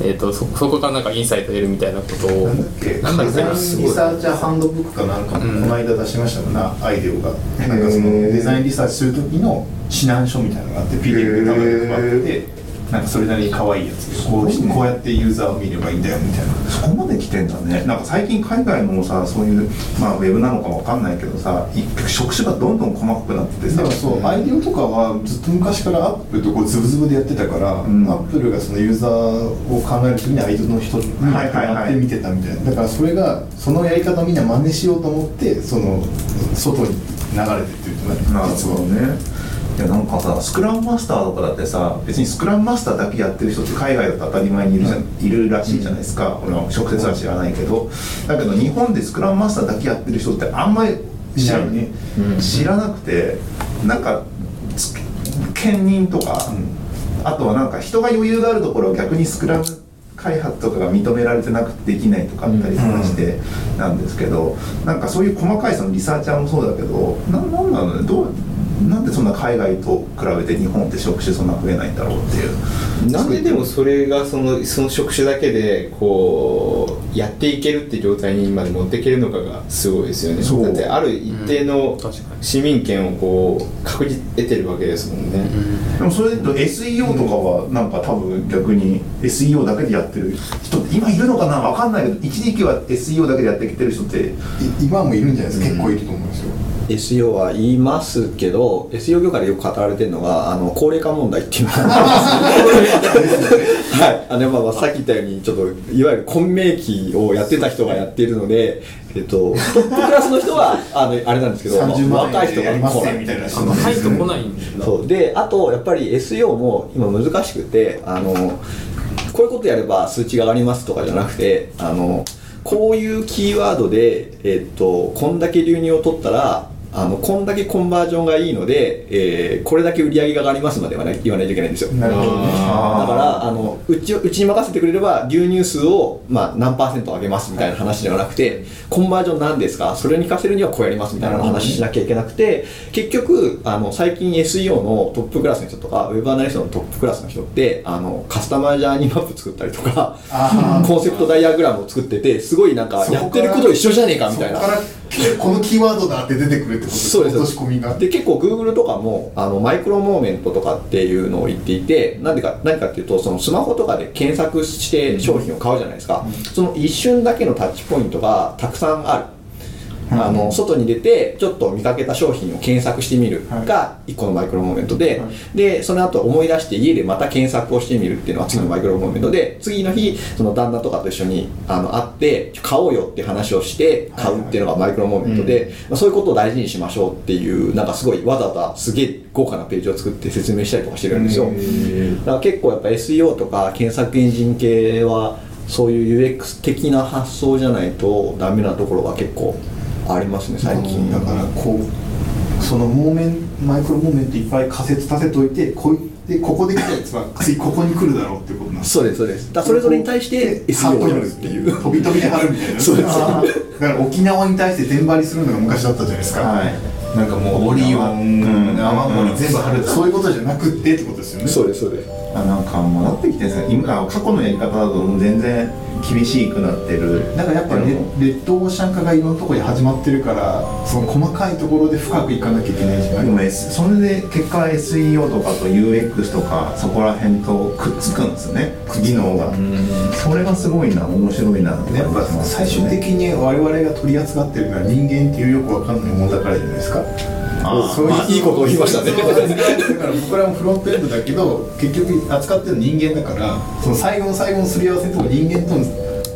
えー、とそそこからなんかインサイト得るみたいなことを。なんだっけ？なんだっけな？デザインリサーチャーハンドブックかなんかもうん。この間出しましたもんな、アイデアが。なんかそのデザインリサーチする時の指南書みたいなのがあって PDF でたまに配ってなんかそれなりに可愛いやつ。こうこうやってユーザーを見ればいいんだよみたいな。そこまで来てんだね。なんか最近海外のさそういうまあウェブなのかわかんないけどさい職種がどんどん細かくなっててさ。そう、アイディオとかはずっと昔からアップルとこうズブズブでやってたから、ん。アップルがそのユーザーを考えるときにアイディオの人にはいはいはい。なって見てたみたいな、だからそれがそのやり方をみんな真似しようと思ってその外に流れてってるんじゃなるほどねいやなんかさスクラムマスターとかだってさ別にスクラムマスターだけやってる人って海外だと当たり前にいるじゃんいるらしいじゃないですか、俺は直接は知らないけど。だけど日本でスクラムマスターだけやってる人ってあんまり知らね。知らなくてなんかつ兼任とか、あとはなんか人が余裕があるところを逆にスクラム開発とかが認められてなくてできないとかあったりとかしてなんですけど、なんかそういう細かいそのリサーチャーもそうだけどななんなのね？どうなんでそんな海外と比べて日本って職種そんな増えないんだろうっていう。なんででもそれがそのその職種だけでこうやっていけるって状態にまで持っていけるのかがすごいですよね。だってある一定の市民権をこう確実得てるわけですもんね、でもそれで言うと SEO とかはなんか多分逆に SEO だけでやってる人って今いるのかなわかんないけど一時期は SEO だけでやってきてる人ってい今もいるんじゃないですか、結構いると思うんですよ SEO は言いますけど SEO 業界でよく語られてるのがあの高齢化問題っていうのが はい。あのまあまあさっき言ったようにちょっといわゆる混迷期をやってた人がやってるのでえっとトップクラスの人はあのあれなんですけど、30万若い人が来ない。ねみたいなあの入ってこないんだ。そう。であとやっぱり SEO も今難しくてあのこういうことやれば数値が上がりますとかじゃなくてあのこういうキーワードで、えっとこんだけ流入を取ったらあのこんだけコンバージョンがいいので、えーこれだけ売り上げが上がりますまではね言わないといけないんですよ。なるほどね。だからあのうちをうちに任せてくれれば流入数を、まあ、何パーセント上げますみたいな話ではなくて、コンバージョンなんですか？それに活かせるにはこうやりますみたいな話しなきゃいけなくて結局あの最近 SEO のトップクラスの人とかウェブアナリストのトップクラスの人ってあのカスタマイジャーニーマップ作ったりとかコンセプトダイアグラムを作っててすごいなんかやってること一緒じゃねえかみたいな。そこからこのキーワードだって出てくるそうです。落とし込みがで結構 Google とかもあのマイクロモーメントとかっていうのを言っていてなんでか何かっていうとそのスマホとかで検索して商品を買うじゃないですか、その一瞬だけのタッチポイントがたくさんある、あの外に出てちょっと見かけた商品を検索してみるが1個のマイクロモーメントで、はい。でその後思い出して家でまた検索をしてみるっていうのは次のマイクロモーメントで次の日その旦那とかと一緒にあの会って買おうよって話をして買うっていうのがマイクロモーメントで、まあそういうことを大事にしましょうっていうなんかすごいわざわざすげえ豪華なページを作って説明したりとかしてるんですよ、だから結構やっぱ SEO とか検索エンジン系はそういう UX 的な発想じゃないとダメなところが結構ありますね最近。だからこうそのモーメンマイクロモーメントいっぱい仮説立てといてこうでここで来たやつは 次ここに来るだろうっていうことなんです。そうですそうです。だそれぞれに対してで SEO をやるっていう。飛び飛びで貼るみたいな。そうです。だから沖縄に対して全張りするのが昔だったじゃないですか、はい。なんかもうオリオン、うん。泡盛全部貼るそういうことじゃなくってってことですよね。そうですそうです。あなんかもうなってきてですね。今過去のやり方だと全然厳しくなってる。だからやっぱレレッドオーシャン化がいろんなところに始まってるからその細かいところで深くいかなきゃいけないじゃないでも S それで結果 SEO とかと UX とかそこら辺とくっつくんですよね。技能が。それがすごいな面白いなってやっぱ最終的に我々が取り扱ってるのは人間っていうよくわかんないものだからじゃないですかそういう、いいことを言いましたね。だから僕らもフロントエンドだけど結局扱ってるの人間だからその最後の最後のすり合わせのところ人間との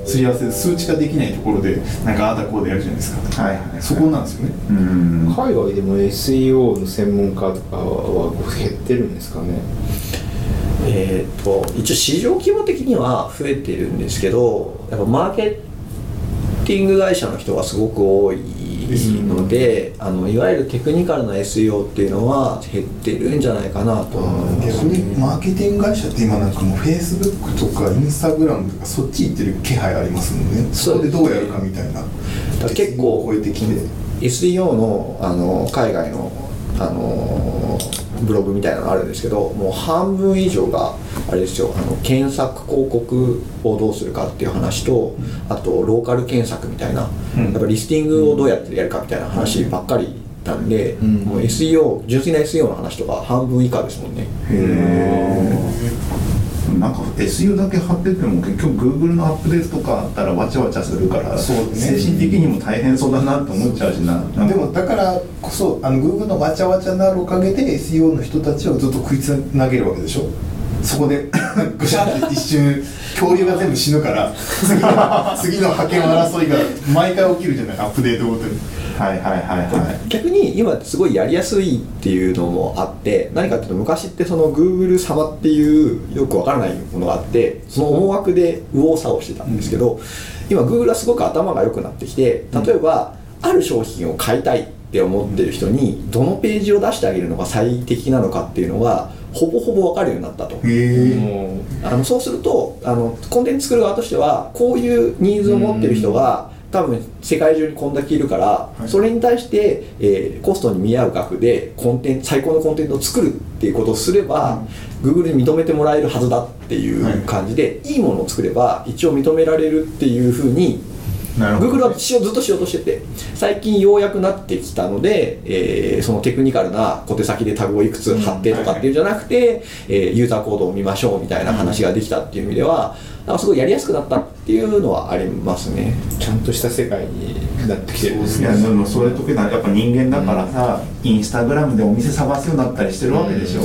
すり合わせで数値化できないところでなんかああだこうでやるじゃないですか。はいはい。そこなんですよね。うん。海外でも SEO の専門家とかは減ってるんですかね。えー、と一応市場規模的には増えてるんですけどやっぱマーケティング会社の人がすごく多いので、あのいわゆるテクニカルな SEO っていうのは減ってるんじゃないかなと思います、逆にマーケティング会社って今なんかもうフェイスブックとかインスタグラムとかそっち行ってる気配ありますもんね。そこでどうやるかみたいな。から結構超えてきて SEO のあの海外のあのブログみたいなのあるんですけどもう半分以上があれですよあの検索広告をどうするかっていう話とあとローカル検索みたいな、うん。やっぱリスティングをどうやってやるかみたいな話ばっかりなんで、もう SEO 純粋な SEO の話とか半分以下ですもんね。なんか SU だけ貼ってても結局 Google のアップデートとかあったらわちゃわちゃするからそうね。精神的にも大変そうだなって思っちゃうしな。でもだからこそあの Google のわちゃわちゃなるおかげで SEO の人たちをずっと食いつなげるわけでしょ？そこで ぐしゃって一瞬恐竜が全部死ぬから次の次の覇権争いが毎回起きるじゃないアップデートごとに。はいはいはいはい。逆に今すごいやりやすいっていうのもあって何かっていうと昔ってその Google 様っていうよくわからないものがあってその思惑で右往左往してたんですけど、今 Google はすごく頭が良くなってきて例えば、ある商品を買いたいって思ってる人にどのページを出してあげるのが最適なのかっていうのがほぼほぼ分かるようになったと。あのそうするとあのコンテンツ作る側としてはこういうニーズを持ってる人が多分世界中にこんだけいるから、い。それに対して、えーコストに見合う額でコンテンツ最高のコンテンツを作るっていうことをすれば、Google に認めてもらえるはずだっていう感じで、い、いものを作れば一応認められるっていうふうに Google はしようずっとしようとしてて最近ようやくなってきたので、えーそのテクニカルな小手先でタグをいくつ貼ってとかっていうんじゃなくて、えーユーザーコードを見ましょうみたいな話ができたっていう意味では、なんかすごいやりやすくなったっていうのはありますね。ちゃんとした世界になってきてる。んですね。いやでもそういう時はやっぱ人間だからさ、インスタグラムでお店探すようになったりしてるわけでしょ、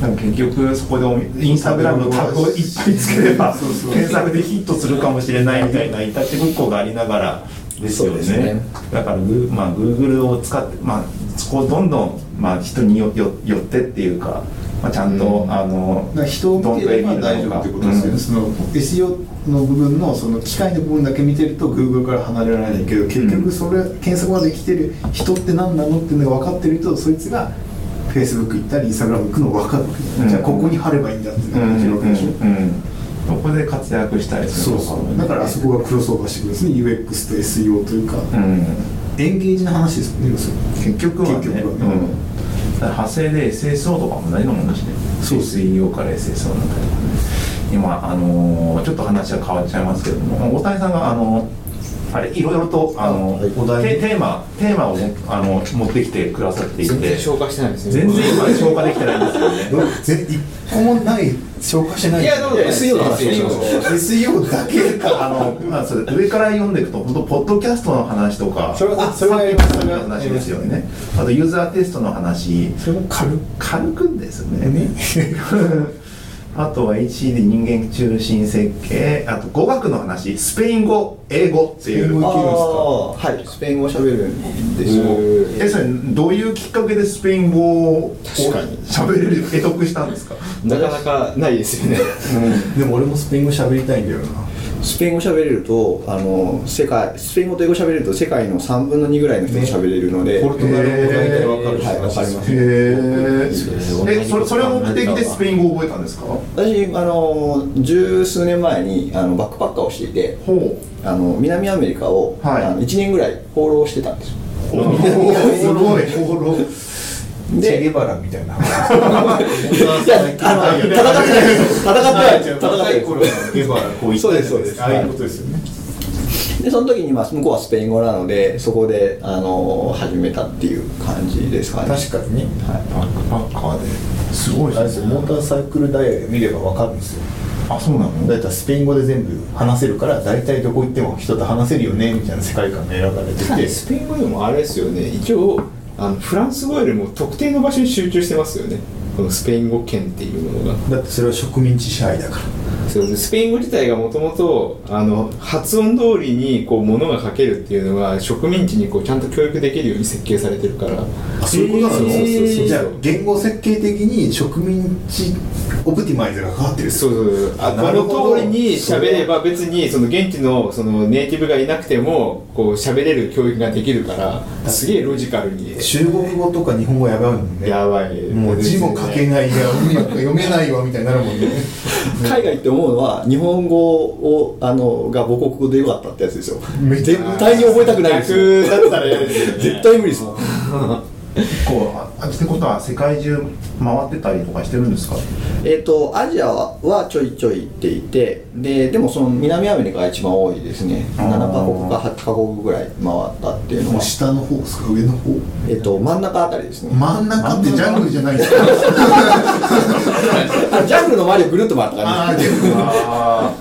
なんか結局そこでおインスタグラムのタグをいっぱいつければ検索でヒットするかもしれないみたいないたちごっこがありながらですよね。ね。だからグー、まあ、Google を使って、まあ、そこをどんどん、まあ、人によよ寄ってっていうか、まあ、ちゃんと、あのだから人を見てれば大丈夫ってことですよね、その SEO の部分のその機械の部分だけ見てると Google から離れられないけど結局それ検索まで来てる人って何なのっていうのが分かってるとそいつが Facebook 行ったり Instagram 行くのが分かるわけじゃないじゃあここに貼ればいいんだっていうのができるわけでしょ、うんうんそこで活躍したりするとかそうだからあそこがクロスオーバーしてくるんですね。UX と SEO というか、うん。エンゲージな話ですもんね結局はね。結局はね。うん、派生で SSO とかも何のものしねそう SEO から SSO になったりとかね。今あのーちょっと話は変わっちゃいますけれども大谷さんがあのあれいろいろとあの、はいお題テテーマテーマをもあの持ってきてくださっていて。全然消化してないですね。全然今消化できてないんですよね。一個もない消化してない。いやどうぞ SEO の話をします SEO だけか。あのまあそれ上から読んでいくと本当ポッドキャストの話とかそれはあそれはさっきやりますさっきの話ですよね。あとユーザーテストの話。それも軽く。軽くですね。ね あとは HCD 人間中心設計あと語学の話スペイン語英語っていう。スペイン語あーはい、スペイン語喋るんですよ。えそれどういうきっかけでスペイン語を喋れる得得したんですか？なかなかないですよね。でも俺もスペイン語喋りたいんだよなスペイン語喋れるとあの世界スペイン語と英語喋れると世界の3分の2ぐらいの人と喋れるので、ポルトガル語大体わかるしはいわかります。へええそれそれを目的でスペイン語を覚えたんですか？私あの十数年前にあのバックパッカーをしていてほあの南アメリカを、はい。あの1年ぐらい放浪してたんですよ。すごい。チ ェゲでバラみたいな。いやあの戦ってない。です戦ってない。です戦ってない。頃のゲバラこう言ったそうですそうですああい。うことですよねでその時にまあ向こうはスペイン語なのでそこであの始めたってい。う感じですかね確かにねはい。バックパッカーですごい。あれですよモーターサイクルダイヤル見ればわかるんですよあそうなのだい。たい。スペイン語で全部話せるから大体どこ行っても人と話せるよねみたい。な世界観が選ばれててスペイン語でもあれですよね一応あのフランス語よりも特定の場所に集中してますよね。このスペイン語圏っていうものが。だってそれは植民地支配だから。そうでスペイン語自体がもともとあの発音通りにこう物が書けるっていうのが植民地にこうちゃんと教育できるように設計されてるから。あそういうことなの、えーじゃあ言語設計的に植民地オプティマイズがかかってるそうそうそう。あなるほど。この通りに喋れば別にその現地のそのネイティブがいなくてもこう喋れる教育ができるからすげえロジカルに。中国語とか日本語やばいもんね。やばい。もう字も書けないや読めないわみたいになるもんね。海外って思うのは日本語をあのが母国語でよかったってやつですよ。絶対に覚えたくないです 絶対無理ですもん こうあってことは世界中回ってたりとかしてるんですか？えっ、とアジアはちょいちょい行っていてででもその南アメリカが一番多いですね。あー。7カ国か8カ国ぐらい回ったっていうのは。下の方ですか上の方？えっ、と真ん中あたりですね。真ん中ってジャングルじゃないですか？あジャングルの周りをぐるっと回ったあ感じ。あでもあ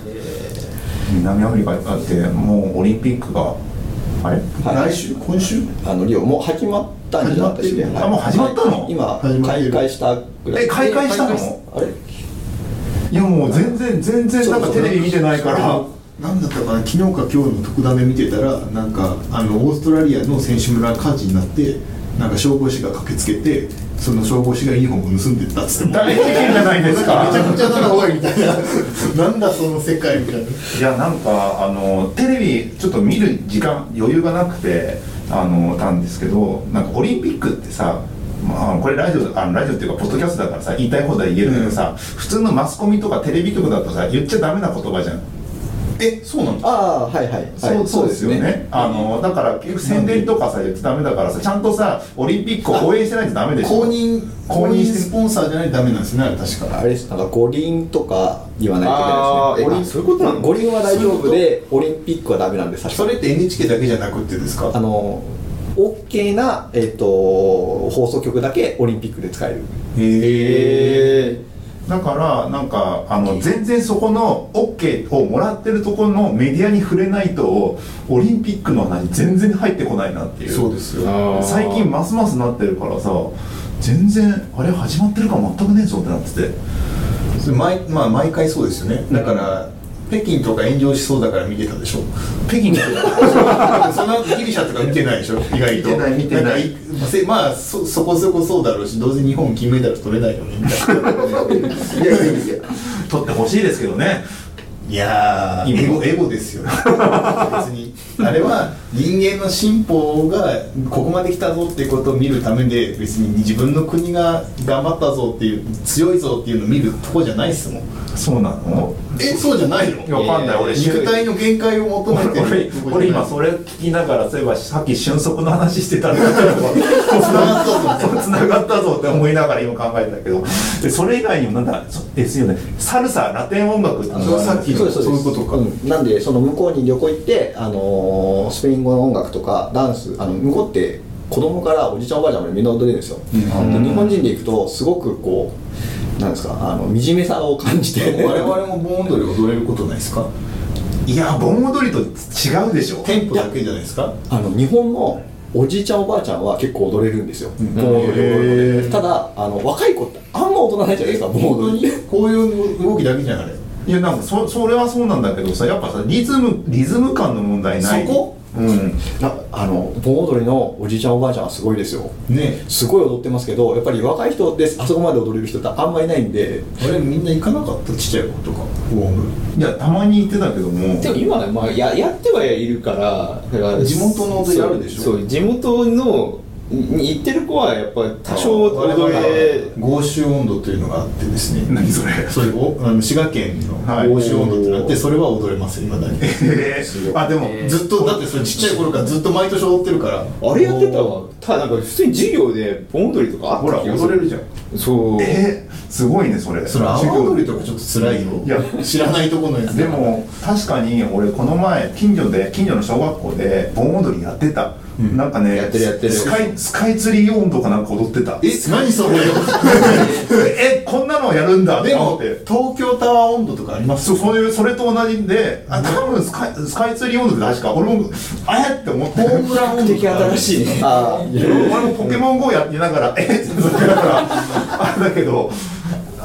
南アフリカだってもうオリンピックがあれはい。来週？今週？あのリオもう始まったんじゃなかったですね始まってるはいあもう始まったの？はい。今開会したぐらい。え開会したの？あれいやもう全然全然なんかテレビ見てないから。なんだったかな？昨日か今日の特ダネ見てたらなんかあのオーストラリアの選手村火事になってなんか消防士が駆けつけてその消防士がユニフォームを盗んでったっつって大事件じゃないですか？めちゃくちゃだなおいみたいななんだその世界みたいな。いやなんかあのテレビちょっと見る時間余裕がなくてあのたんですけどなんかオリンピックってさまあ、これラジオあのラジオっていうかポッドキャストだからさ言いたい放題言えるけどさ、普通のマスコミとかテレビ局だとさ言っちゃダメな言葉じゃんえそうなんだああはいはい、はい、そうそうですよね。あのだから結局宣伝とかさ言ってダメだからさちゃんとさオリンピックを応援してないとダメでしょ。公認公認スポンサーじゃないとダメなんですね確か。あれです。なんか五輪とか言わないといけないえそういうことなの五輪は大丈夫でオリンピックはダメなんです。それって NHK だけじゃなくてですか？あの OK な、えっと放送局だけオリンピックで使える。へえだからなんかあの全然そこの OK をもらってるところのメディアに触れないとオリンピックの話全然入ってこないなっていう。そうですよ。最近ますますなってるからさ全然あれ始まってるか全くねえぞってなってて。毎,、まあ、毎回そうですよね。だから、北京とか炎上しそうだから見てたでしょ。北京。とそんな ギリシャとか見てないでしょ意外と。見てない。見てないまあそそこそこそうだろうしどうせ日本金メダル取れないよねみたいな。いやいやいや。取ってほしいですけどね。いやーエゴエゴですよ。別に。あれは人間の進歩がここまで来たぞっていうことを見るためで別に自分の国が頑張ったぞっていう強いぞっていうのを見るとこじゃないっすもん。そうなのえそうじゃないの？わかんない。俺肉体の限界を求めて俺俺今それ聞きながらそういえばさっき俊足の話してたんだけどつながったぞ。そう繋がったぞって思いながら今考えたけど。でそれ以外にもなんだそですよね。サルサラテン音楽ってのがさっきのそうです。そういうことか。うん。なんでその向こうに旅行行って、あのースペイン語の音楽とかダンスあの向こうって子供からおじいちゃんおばあちゃんまでみんな踊れるんですよ、で日本人で行くとすごくこうなんですかあの惨めさを感じて。我々も盆踊り踊れることないですか？いや盆踊りと違うでしょ。テンポだけじゃないですか？あの日本のおじいちゃんおばあちゃんは結構踊れるんですよ、盆踊りを踊るただあの若い子ってあんま踊らないじゃないですか盆踊り。こういう動きだけじゃんあれいやなんかそそれはそうなんだけどさやっぱさリズムリズム感の問題ない？そこ？うん。なあの盆踊りのおじいちゃんおばあちゃんはすごいですよ。ね。すごい踊ってますけどやっぱり若い人であそこまで踊れる人ってあんまりいないんで。あれみんな行かなかったちっちゃい子とかいやたまに言ってたけども。でも今はまあややってはいるからだから地元の踊りあるでしょ。そうそう地元のに行ってる子はやっぱり多少踊れ合衆温度というのがあってですね。何それ？それおあの滋賀県のはい。合衆温度ってなってそれは踊れますいまだに。えーあでも、ずっとだ。ってそれちっちゃい頃からずっと毎年踊ってるから。あれやってたわ。ただなんか普通に授業で盆踊りとかあほらった気がす踊れるじゃん。そう。えー、すごいねそれ。それ阿波踊りとかちょっと辛いよ。いや。知らないところのやつでも確かに俺この前近所で近所の小学校で盆踊りやってた、なんかねやってるやってる。スカイスカイツリー温度かなんか踊ってた。え何それ？えこんなのやるんだ。ってでも思って。東京タワー温度とかあります？そうそういうそれと同じであ多分スカイスカイツリー温度って確か俺もあえって思って。ホームラン温度とか新しいね。あ俺もポケモン GO やってながら、え？っってだから、あれだけど、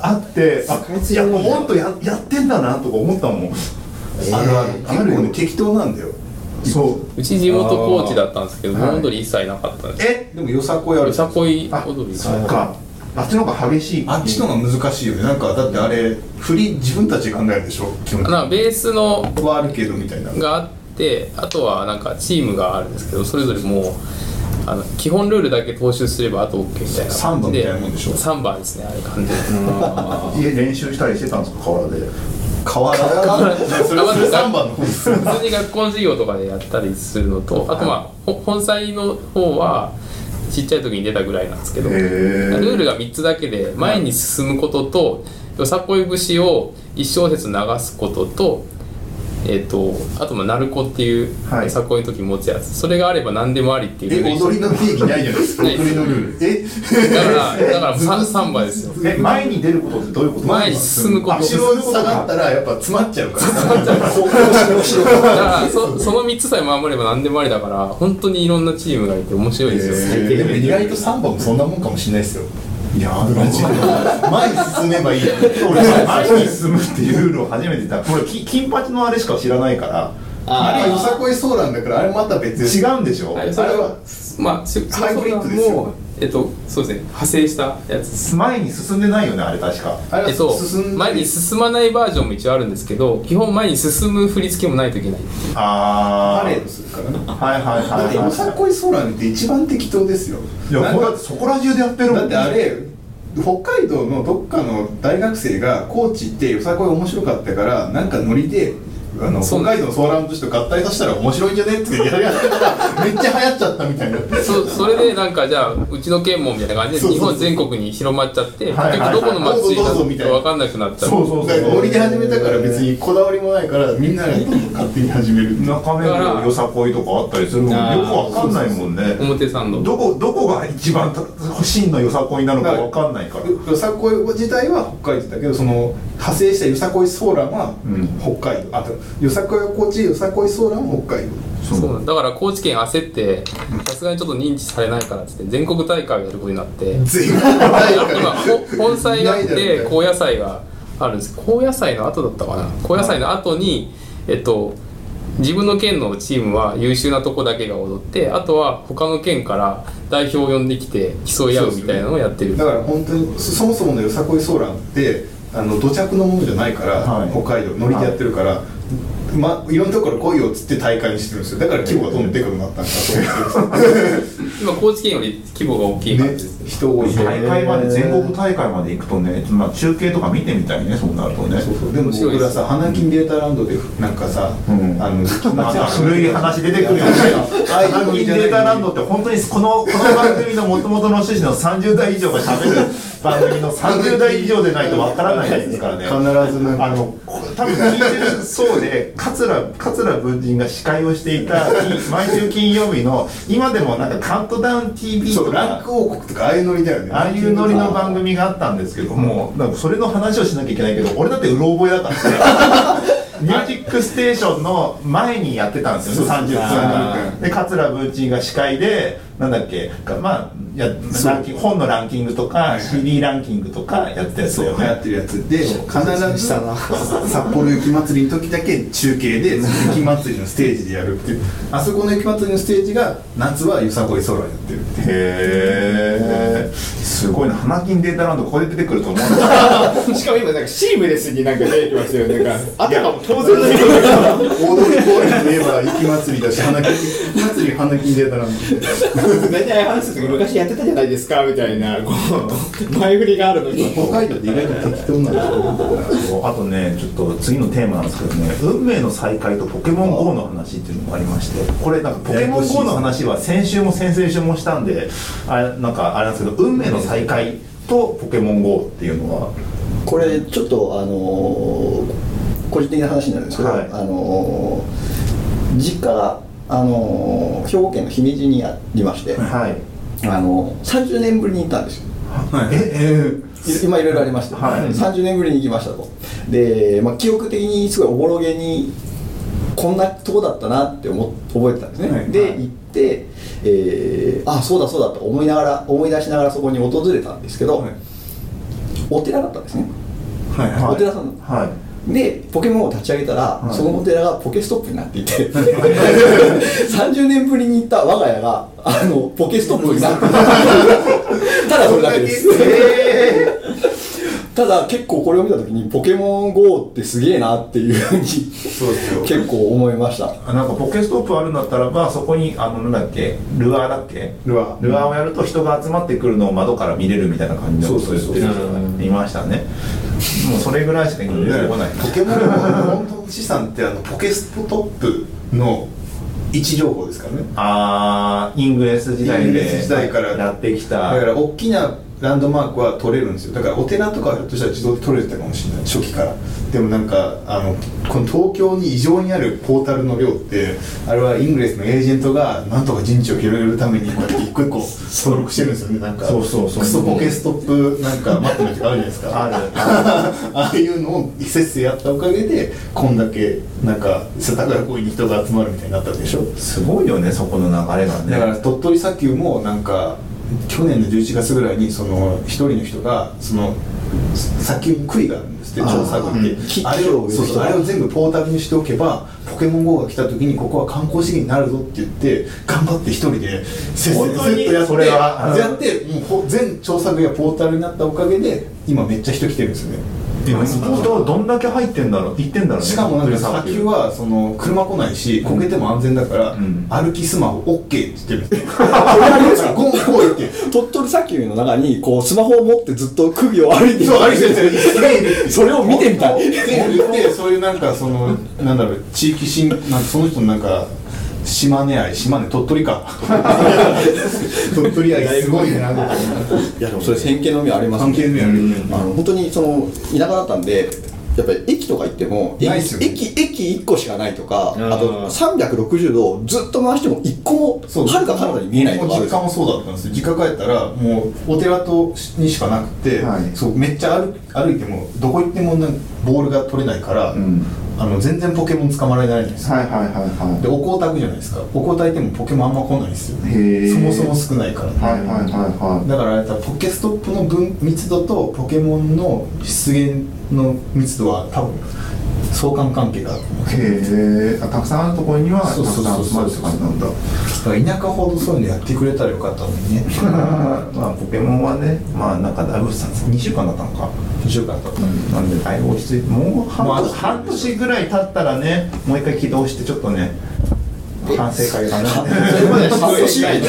あって、あいや、もう温度ややってんだなとか思ったもん。あるある。あるよ。結構ね適当なんだよそう。うち地元高知だったんですけど盆踊り一切なかったんです。え？でもよさこいある。よさこいあ踊り。そっか。あっちの方が激しい。あっちの方が難しいよね。なんかだってあれ振り自分たちで考えるでしょ？基本的なベースのにはあるけどみたいな。があってあとはなんかチームがあるんですけどそれぞれもうあの基本ルールだけ踏襲すればあと OK みたいな。サンバみ感じでたいなもんでしょ？サンバですねあれ感じで家練習したりしてたんですか、河原で。変わらない。それそれ3番の方です普通に学校の授業とかでやったりするのとあとまあほ本祭の方はちっちゃい時に出たぐらいなんですけどルールが3つだけで前に進むこととよさこい節を1小節流すことと,、えっとあとまあ鳴子っていうはい。よさこいの時持つやつ。それがあれば何でもありっていう。え踊りの定義ないじゃないですか。踊りのルール。え？だからだからササンバですよ。え前に出ることってどういうこと？前に進むこと。後ろに下がったらやっぱ詰まっちゃうから。だからそその3つさえ守れば何でもありだから本当にいろんなチームがいて面白いですよ、えーでも意外とサンバもそんなもんかもしれないですよいやー前に進めばいい。俺前に進むっていうルールを初めて知った。これき金八のあれしか知らないから。あれよさこいソーランだからあれまた別。違うんでしょ、はい、それはまあしハイブリッドですよ。もえっとそうですね。派生したやつ。前に進んでないよねあれ確か。あれはえっと進んで前に進まないバージョンも一応あるんですけど基本前に進む振り付けもないといけない。あパレードするからね。はいはいだってはい。よさこいソーランって一番適当ですよ。いやこれそこら中でやってるもん。だってあれ北海道のどっかの大学生が高知行ってよさこい面白かったからなんかノリであのそう。北海道のソーラン節と合体させたら面白いんじゃねってやりやたらめっちゃ流行っちゃったみたいにな。ってそそれでなんかじゃあうちの県もみたいな感じでそうそうそう。日本全国に広まっちゃって結局どこの祭りどうぞどうぞみたいなか分かんなくなっちゃう。そうそうだからノリで始めたから別にこだわりもないからみんなが勝手に始める中目黒よさこいとかあったりするのよくわかんないもんね。表参道。どこどこが一番真のよさこいなのかわかんないから。よさこい自体は北海道だけどその派生したよさこいソーランはうん。北海道、あとよさこいは高知よさこいソーランは北海道。そうなんだ。から高知県焦ってさすがにちょっと認知されないからっつって全国大会をやることになって全国大会？今ほ本祭があって高野菜があるんです。高野菜の後だったかな？高野菜の後にえっと自分の県のチームは優秀なとこだけが踊ってあとは他の県から代表を呼んできて競い合うみたいなのをやってる。だから本当にそそもそものよさこいソーランってあの土着のものじゃないから、はい。北海道ノリでやってるから、まいろんなところ来いよっつって大会にしてるんですよ。だから規模がどんどんでかくなったんだと思って 今高知県より規模が大きい感じです、ね人多い大会まで全国大会まで行くとね、まあ、中継とか見てみたいねそうなるとね。そうそう。でも僕らさ花金データランドでなんかさ、うん。あの 古い話出てくるよね。花金データランドって本当にこのこの番組の元々の趣旨の30代以上がしゃべる番組の30代以上でないとわからないですからね。必ずあのこ多分聞いてるそうで桂桂文人が司会をしていた毎週金曜日の今でもなんかカウントダウン TV とそうランかク王国とかああいうノリだよね。ああいうノリの番組があったんですけども、なんかそれの話をしなきゃいけないけど、俺だってうろ覚えだったんで。ミュージックステーションの前にやってたんですよね、30分。で、桂文鎮が司会で、なんだっけ、まあ、やランキング本のランキングとか、CD ランキングとかやってたやつよね。流行ってるやつで必ず札幌雪まつりの時だけ中継で雪まつりのステージでやるっていう。あそこの雪まつりのステージが夏はよさこいソーランやってるっていう。へーすごいな、花金データランドここで出てくると思うんだ。しかも今なんかシームレスになんか出てきますよね。なんか。あたかも当然のよう大通公園といえば雪まつりだし花金雪まつり花金データランドに大体話す時昔やってたじゃないですかみたいな。こう前振りがあるのに。北海道って意外と適当なんだよあとね、ちょっと次のテーマなんですけどね、運命の再会とポケモン GO の話っていうのもありまして、これ、なんかポケモン GO の話は先週も先々週もしたんで、あれなんかあれなんですけど、運命の再会とポケモン GO っていうのは、これちょっとあのー個人的な話になるんですけど、はい。あのー実家があのー兵庫県の姫路にありまして、はい、あのー30年ぶりに行ったんですよ。え、えい今いろいろありまして、はい。30年ぶりに行きましたと。で、まあ、記憶的にすごいおぼろげにこんなとこだったなって思っ覚えてたんですね、はい。で行って、えーあそうだそうだと思いながら思い出しながらそこに訪れたんですけど、お寺だったんですね。はいーお寺さんの。はい。でポケモンを立ち上げたら、はい。そのお寺がポケストップになっていて30年ぶりに行った我が家があのポケストップになっていてただそれだけですただ結構これを見た時にポケモン GO ってすげえなっていうふうに。結構思いました。あなんかポケストップあるんだったらばそこにあのなんだっけルアーだっけ？ルアー。ルアーをやると人が集まってくるのを窓から見れるみたいな感じのことを言ってる人がいましたね。もうそれぐらいしか今出てこない。ポケモンの本当の資産ってあのポケストトップの位置情報ですからね。あーイングレス時代イングでレス時代から。やってきた。だから大きなランドマークは取れるんですよ。だからお寺とかはひょっとしたら自動で取れてたかもしれない。初期から。でもなんかあのこの東京に異常にあるポータルの量ってあれはイングレスのエージェントがなんとか陣地を広げるためにこうやって一個一個登録してるんですよね。なんかそうそうそう。クソポケストップなんかマップのやつがある。じゃないですかある。ああいうのをせっせやったおかげでこんだけなんか世田谷公園に人が集まるみたいになったでしょ。すごいよねそこの流れがね。だから鳥取砂丘もなんか去年の11月ぐらいにその一人の人がその砂丘に杭があるんですって調査軍って、あれ木をそうそうあれを全部ポータルにしておけばポケモン GO が来た時にここは観光資源になるぞって言って頑張って一人でせっせとやってやってもうほ全調査軍やポータルになったおかげで今めっちゃ人来てるんですよねでも人どんだけ入ってんだろう行ってんだろうね。しかもなんか砂丘はその車来ないしこけても安全だから、ん。歩きスマホ OK って言ってる。んですよゴンこう言って。鳥取砂丘の中にこうスマホを持ってずっと釘を歩いてそうそれを見てみたい。で言ってそういうなんかそのなんだろう地域しんなんかその人のなんか島根愛島根鳥取か。鳥取愛すごいねな。んかいやでもそれ偏見の目あります関係ないあるよね。あの本当にその田舎だったんでやっぱり駅とか行ってもね。駅駅1個しかないとかあー。と360度ずっと回しても1個もはるか彼方に見えないとか実家もそうだったんですよ。実家帰ったらもうお寺とにしかなくて、はい。そうめっちゃ歩歩いてもどこ行ってもなんボールが取れないから、んあの全然ポケモン捕まられないんですよ。はいはいはいはでお香炊くじゃないですか。お香炊いてもポケモンあんま来ないんですよ。へー。そもそも少ないから、いはいはいはいはい。だからあれだポケストップの分密度とポケモンの出現の密度は多分相関関係があるへえたくさんあるところにはたくそうそうそう。そうさん集まるって感じなんだ。田舎ほどそういうのやってくれたらよかったのにね。まあポケモンはねまあなんかだいぶさ2週間だったのか。2週間経ったなんでだいぶ落ち着いてもう半年。半年ぐらい経ったらねもう一回起動してちょっとね反省会がねそれまでは半年以内で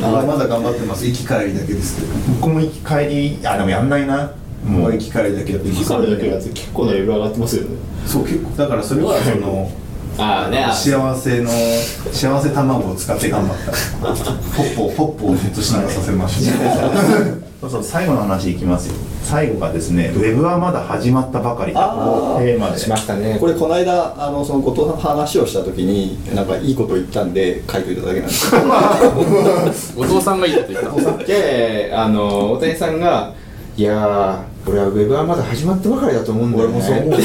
まだまだ頑張ってます。行き帰りだけですけど。僕も行き帰りあでもやんないなもう。もう行きだけやってます彼だけだって結構なレベル上がってますよね。そう結構だからそれはその ああね幸せの幸せ卵を使って頑張った。ポッポをポッポをずっとしながらさせました。そうそう最後の話いきますよ。最後がですねウェブはまだ始まったばかりテーマで。しましたね。これこの間あのその後藤さんの話をした時になんかいいこと言ったんで書いといただけなんですけど 後藤さんがいいこと言った。であの大谷さんが「いやー俺はウェブはまだ始まったばかりだと思うんだよね」俺もそう思う。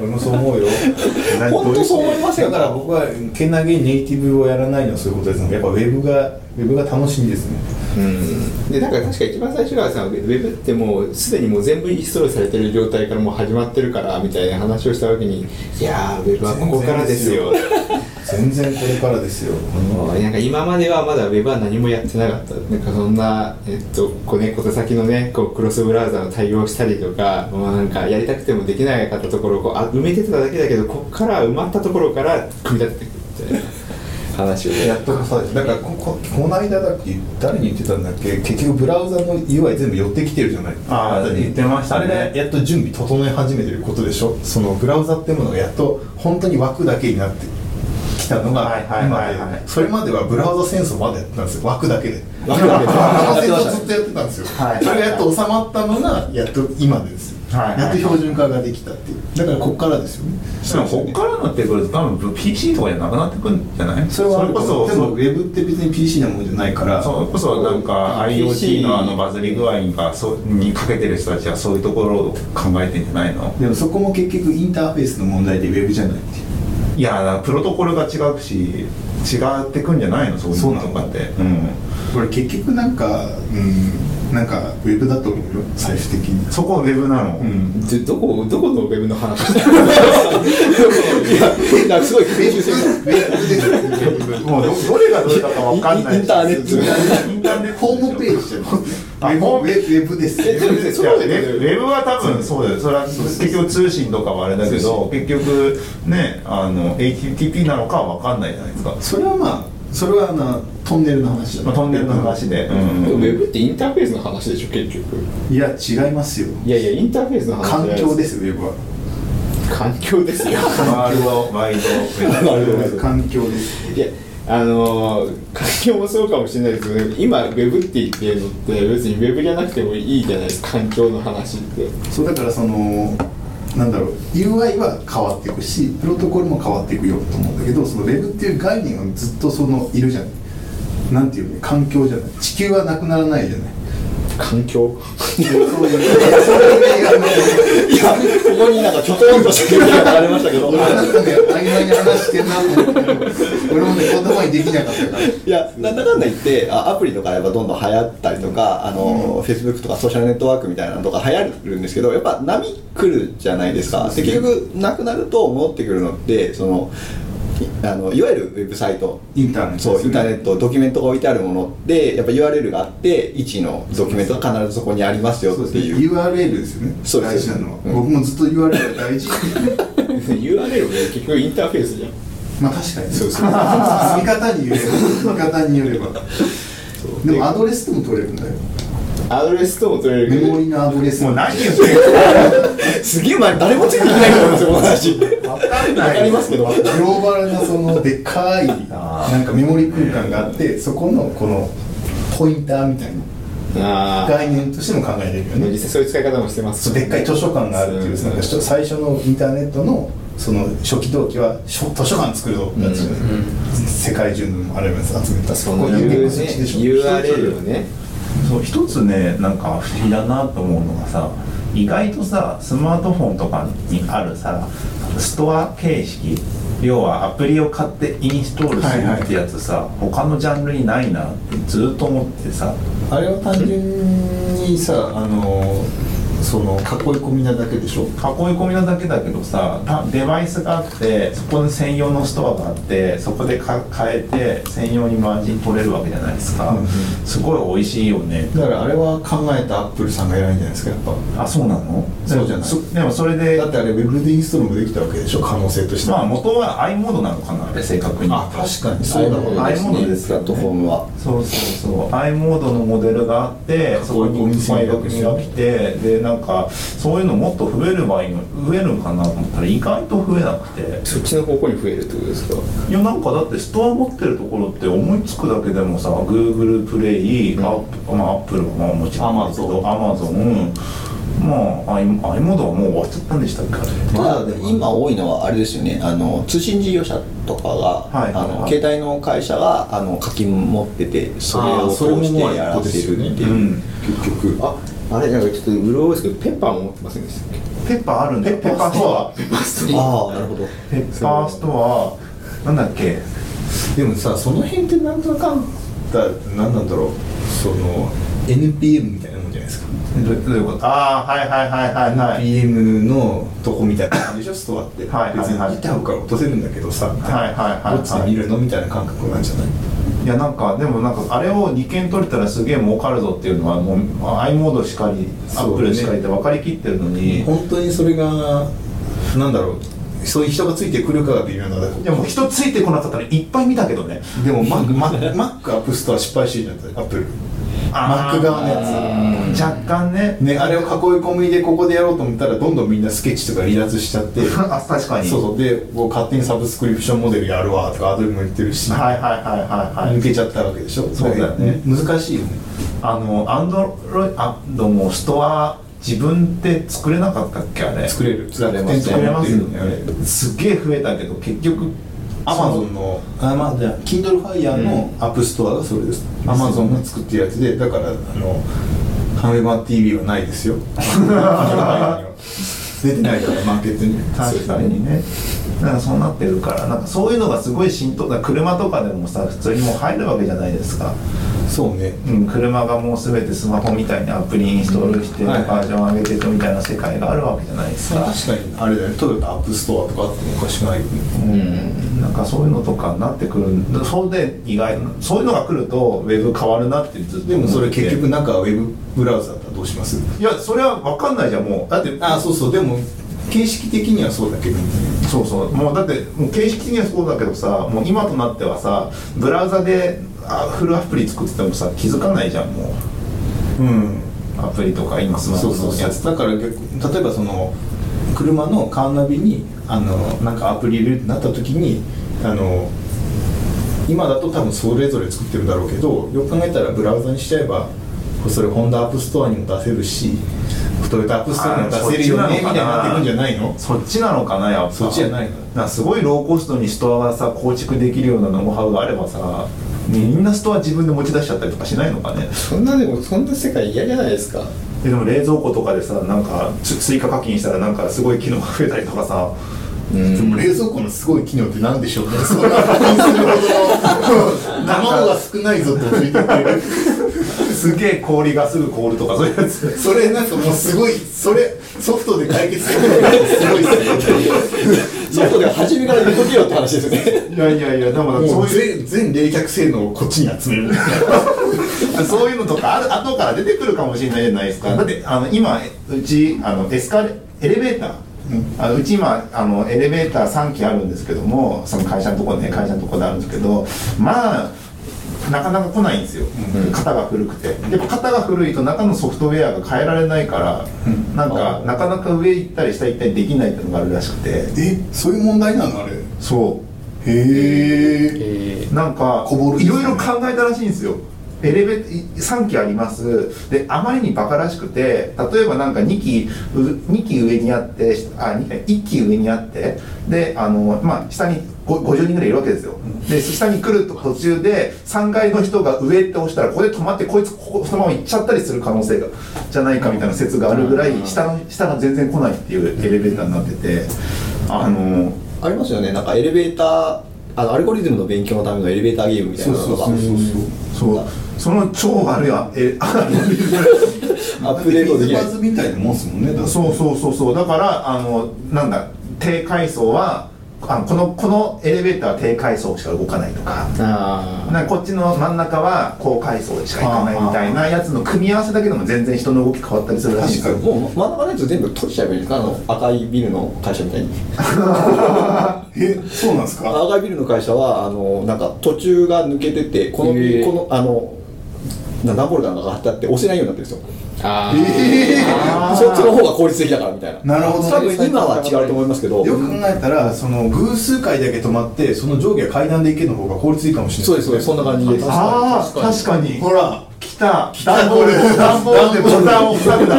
俺もそう思うよ。本当そう思いますよだから。僕はけなげにネイティブをやらないのはそういうことですやっぱウェブがウェブが楽しみですねうん。でだから確か一番最初がさウェブってもうすでにもう全部インストールされてる状態からもう始まってるからみたいな話をした時に「いやーウェブはここからですよ」全然これからですよ。もうなんか今まではまだウェブは何もやってなかった。なんかそんな、えっと、こうね、小手先のねこうクロスブラウザの対応したりとかもうなんかやりたくてもできなかったところをこうあ埋めてただけだけどこっから埋まったところから組み立てていくみたいな話をね。やっとこさだからこここの間だっけ誰に言ってたんだっけ？結局ブラウザの UI 全部寄ってきてるじゃない。あー言ってましたね。あれがやっと準備整え始めてることでしょ。そのブラウザってものがやっと本当に枠だけになってきたのが今で。それまではブラウザ戦争までやってたんですよ。枠だけで。枠だけで。枠戦争ずっとやってたんですよ、はい。それがやっと収まったのがやっと今ですやっと標準化ができたっていう。だからここからですよね。でもこっからなってくると多分 PC とかじゃなくなってくるんじゃない？それはあるこそでもウェブって別に PC なもんじゃないから。それこそなんか IoT のあのバズり具合がそうにかけてる人たちはそういうところを考えてんじゃないの？でもそこも結局インターフェースの問題でウェブじゃないっていう。いやだからプロトコルが違うし違ってくんじゃないの？そういうのとかって。うん。これ結局なんかうんなんかウェブだと思うよ最終的に。そこはウェブなの、うん。でどこどこのウェブの話？いやすごい編集する。ウェブです。もうどどれがどれだかわかんない。インインターネット。インターネットホームページじゃウェブです。ウェブは多分そうだよ。それは結局通信とかはあれだけど結局ねあの HTTP なのかは分かんないじゃないですか、それはまあそれはあのトンネルの話だまあ、トンネルの話で、うん。でもウェブってインターフェースの話でしょ結局。いや違いますよ。いやいやインターフェースの話環境ですウェブは。環境ですよ。ワールドワイド。ウェブ環境です。いやあのー環境もそうかもしれないですけど今ウェブって言ってるのって別にウェブじゃなくてもいいじゃないですか環境の話って。そうだからそのなんだろう UI は変わっていくしプロトコルも変わっていくよと思うんだけどその Web っていう概念はずっとそのいるじゃない。なんていうの環境じゃない。地球はなくならないじゃない。環境？いやここになんかちょとんとした空気が流れましたけど。俺はなんかね曖昧に話してんなと思って俺もね言葉にできなかった。からいやなんだかんだ言ってあアプリとかやっぱどんどん流行ったりとかあの、Facebook とかソーシャルネットワークみたいなのとか流行るんですけどやっぱ波来るじゃないですか？で結局なくなると戻ってくるのってそのいあのいわゆるウェブサイト。インターネットですね。そうインターネットドキュメントが置いてあるものってやっぱ URL があって1のドキュメントが必ずそこにありますよそうですね。っていう URL ですよね。そうです。大事なの。は、うん。僕もずっと URL が大事。URL も結局インターフェースじゃん。まあ確かに。そうそう。見方によれば。見方によれば。でもアドレスとも取れるんだよ。アドレスとも取れる。メモリのアドレス。もう何言ってるすげえ前誰もついてきないと思いますよこの話わかりますけど。グローバルなそのでっかいなんかメモリ空間があってそこのこのポインターみたいなあ概念としても考えられるよあね。実際そういう使い方もしてます。でっかい図書館があるっていう、うん。なんか最初のインターネットのその初期動機はしょ図書館作るぞってやつ、世界中のあれを集めた。その URL をね。そう一つねなんか不思議だなと思うのがさ意外とさスマートフォンとかにあるさストア形式要はアプリを買ってインストールするってやつさ、他のジャンルにないなってずっと思ってさ。あれは単純にさあのその囲い込みなだけでしょ？囲い込みなだけだけどさたデバイスがあってそこに専用のストアがあってそこでか変えて専用にマージン取れるわけじゃないですか、うんうん。すごい美味しいよね。だからあれは考えたアップルさんが偉いんじゃないですかやっぱ。あそうなの？そうじゃない。そでもそれでだってあれウェブでインストールもできたわけでしょ可能性として。まあ元は i モードなのかなあれ正確にあ確かにそうだわ。i モードですプラットフォームは。そうそうそう。i モードのモデルがあってそこにお店前学にが来てでなんかそういうのもっと増えればいいの増えるんかなと思ったら意外と増えなくて。そっちの方向に増えるってことですか？いやなんかだってストア持ってるところって思いつくだけでもさ Google プレイ、アップまあ、アップルはまあもちろんだけど Amazon まあ i, i モードはもう終わっちゃったんでしたっけ？ただ今多いのはあれですよね。あの通信事業者とかが、はいあのはい。携帯の会社があの課金持っててそれを通してやらせるっていう。うん。結局。ああれなんかちょっとうろ覚えですけどペッパーも持ってませんでしたっけ？ペッパーあるんだ。ペッパーストア。ペッパーストア。ああなるほど。ペッパーストア。なんだっけ？でもさその辺ってなんとかんだ何なんだろう。その NPM みたいなもんじゃないですか。どどういうこと？ああはいはいはいはいはい。NPM のとこみたいな感じでしょ？ストアって。はいはいはい。別に GitHub から落とせるんだけどさはいはいはいどっちで見るの？みたいな感覚なんじゃないいやなんかでもなんかあれを2件取れたらすげえ儲かるぞっていうのはもう i モードしかりアップルしかりって分かりきってるのに、本当にそれがなんだろう。そういう人がついてくるかが微妙なだけ。いやもう人ついてこなかったらいっぱい見たけどね。でも Mac, Mac, Mac アップストア失敗してるじゃんアップルあー。Mac 側のやつ。若干ね。ね、あれを囲い込みでここでやろうと思ったらどんどんみんなスケッチとか離脱しちゃって。あ確かに。そうそう。でこう勝手にサブスクリプションモデルやるわとかアドビも言ってるし、はいはいはいはいはい抜けちゃったわけでしょ。そうだよね。難しいよね。あのアンドロイドもストア自分で作れなかったっけあれ。作れる。作れます作れますよよね。ねすっげえ増えたけど結局アマゾンの。あまあじゃあ Kindle Fire のアップストアがそれです。アマゾンが作ってるやつでだからあのハメマ TV はないですよ 出てないからマーケットに。確かに。ね。なんかそうなってるからなんかそういうのがすごい浸透だ車とかでもさ普通にもう入るわけじゃないですか、そうね。うん、車がもう全てスマホみたいにアプリインストールして、はい。バージョン上げていくみたいな世界があるわけじゃないですか、確かに。あれだよね。トヨタアップストアとかあってもおかしくないよね。うん、なんかそういうのとかになってくる。そうで意外なそういうのが来るとウェブ変わるなってずっとでもそれ結局なんかウェブブラウザだったらどうします？いやそれは分かんないじゃんもう。だってあそうそう。でも形式的にはそうだけど。そうそう。もうだってもう形式的にはそうだけどさもう今となってはさブラウザであフルアプリ作っててもさ気づかないじゃんもう。ん。うアプリとか今スマホそうそうそう。のやつ。だから結構例えばその車のカーナビにあのなんかアプリ入れるってなった時にあの今だと多分それぞれ作ってるだろうけどよく考えたらブラウザにしちゃえばそれホンダアップストアにも出せるしトヨタアップストアにも出せるよねみたいになっていくんじゃないの？そっちなのかなやっぱ。そっちじゃないの？すごいローコストにストアがさ構築できるようなノウハウがあればさみんなストア自分で持ち出しちゃったりとかしないのかね？そんなでもそんな世界嫌じゃないですか。えでも冷蔵庫とかでさなんかつ追加課金したらなんかすごい機能が増えたりとかさでも冷蔵庫のすごい機能って何でしょうね。そんな課金するほどの卵が少ないぞと教えて。くれるすげえ氷がすぐ凍るとかそういうやつ。それなんかもうすごいそれソフトで解決するのがすごいですね。ソフトでは初めから入れとけよって話ですよね。いやいやいやでももそうういう全全冷却性能をこっちに集める。そういうのとかある後から出てくるかもしれないじゃないですか、だってあの今うちあのエスカレエレベーター、あのうち今あのエレベーター3機あるんですけどもその会社のところね会社のところであるんですけどまあなかなか来ないんですよ、型が古くて。やっぱ型が古いと中のソフトウェアが変えられないから、なんかなかなか上行ったり下行ったりできないっていうのがあるらしくて。えそういう問題なのあれ？そう。へえんかいろいろ考えたらしいんですよエレベ3機あります。であまりにバカらしくて例えばなんか2機う2機上にあってあ2 1機上にあってであの、まあ、下にご50人ぐらいいるわけですよ。で下に来る途中で3階の人が上って押したらここで止まってこいつここそのまま行っちゃったりする可能性がじゃないかみたいな説があるぐらい下の下が全然来ないっていうエレベーターになっててあのありますよね。なんかエレベーターあのアルゴリズムの勉強のためのエレベーターゲームみたいなのが。そうその超悪いあえあ アップデートできない。みたいなもんすもんねそうそうそうそう。だからあのなんだ低階層はあのこのこのエレベーターは低階層しか動かないとか。あなこっちの真ん中は高階層でしか行かないみたいなやつの組み合わせだけでも全然人の動き変わったりするらしいですもう真ん中のやつ全部閉じちゃえばいいんですかあの赤いビルの会社みたいに。えそうなんですか？赤いビルの会社はあのなんか途中が抜けててこの,、このあのな段ボールが貼ってあって押せないようになってるんですよ。あああー。そっちの方が効率的だからみたいな。なるほどね。多分今は違うと思いますけど。よく考えたらその偶数回だけ止まってその上下は階段で行けるの方が効率いいかもしれない。そうですそうです。そんな感じで。すああ確かに。ほら来た。段ボール。段ボール。でボタンを塞ぐだ。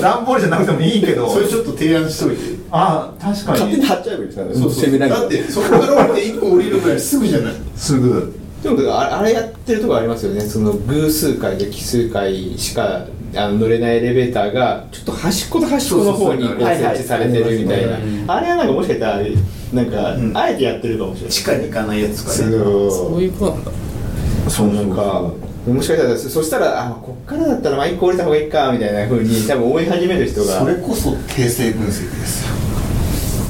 段ボールじゃなくてもいいけど。それちょっと提案しといて。ああ確か勝手にに貼っちゃえばいいですからね。そうそう攻めないだってそこから降りて一個降りるぐらいすぐじゃない。すぐでもああれやってるとこありますよね。その偶数回で奇数回しかあの乗れないエレベーターがちょっと端っこと端っこの方にこう設置されてるみたいな。あれはなんかもしかしたらなんか、ん。あえてやってるかもしれない。地下に行かないやつとかね。そう。そういうことなんだ。そうなんかもしかしたらそそしたらあこっからだったらまあ一個降りた方がいいかみたいなふうに多分思い始める人が。それこそ定性分析ですよ。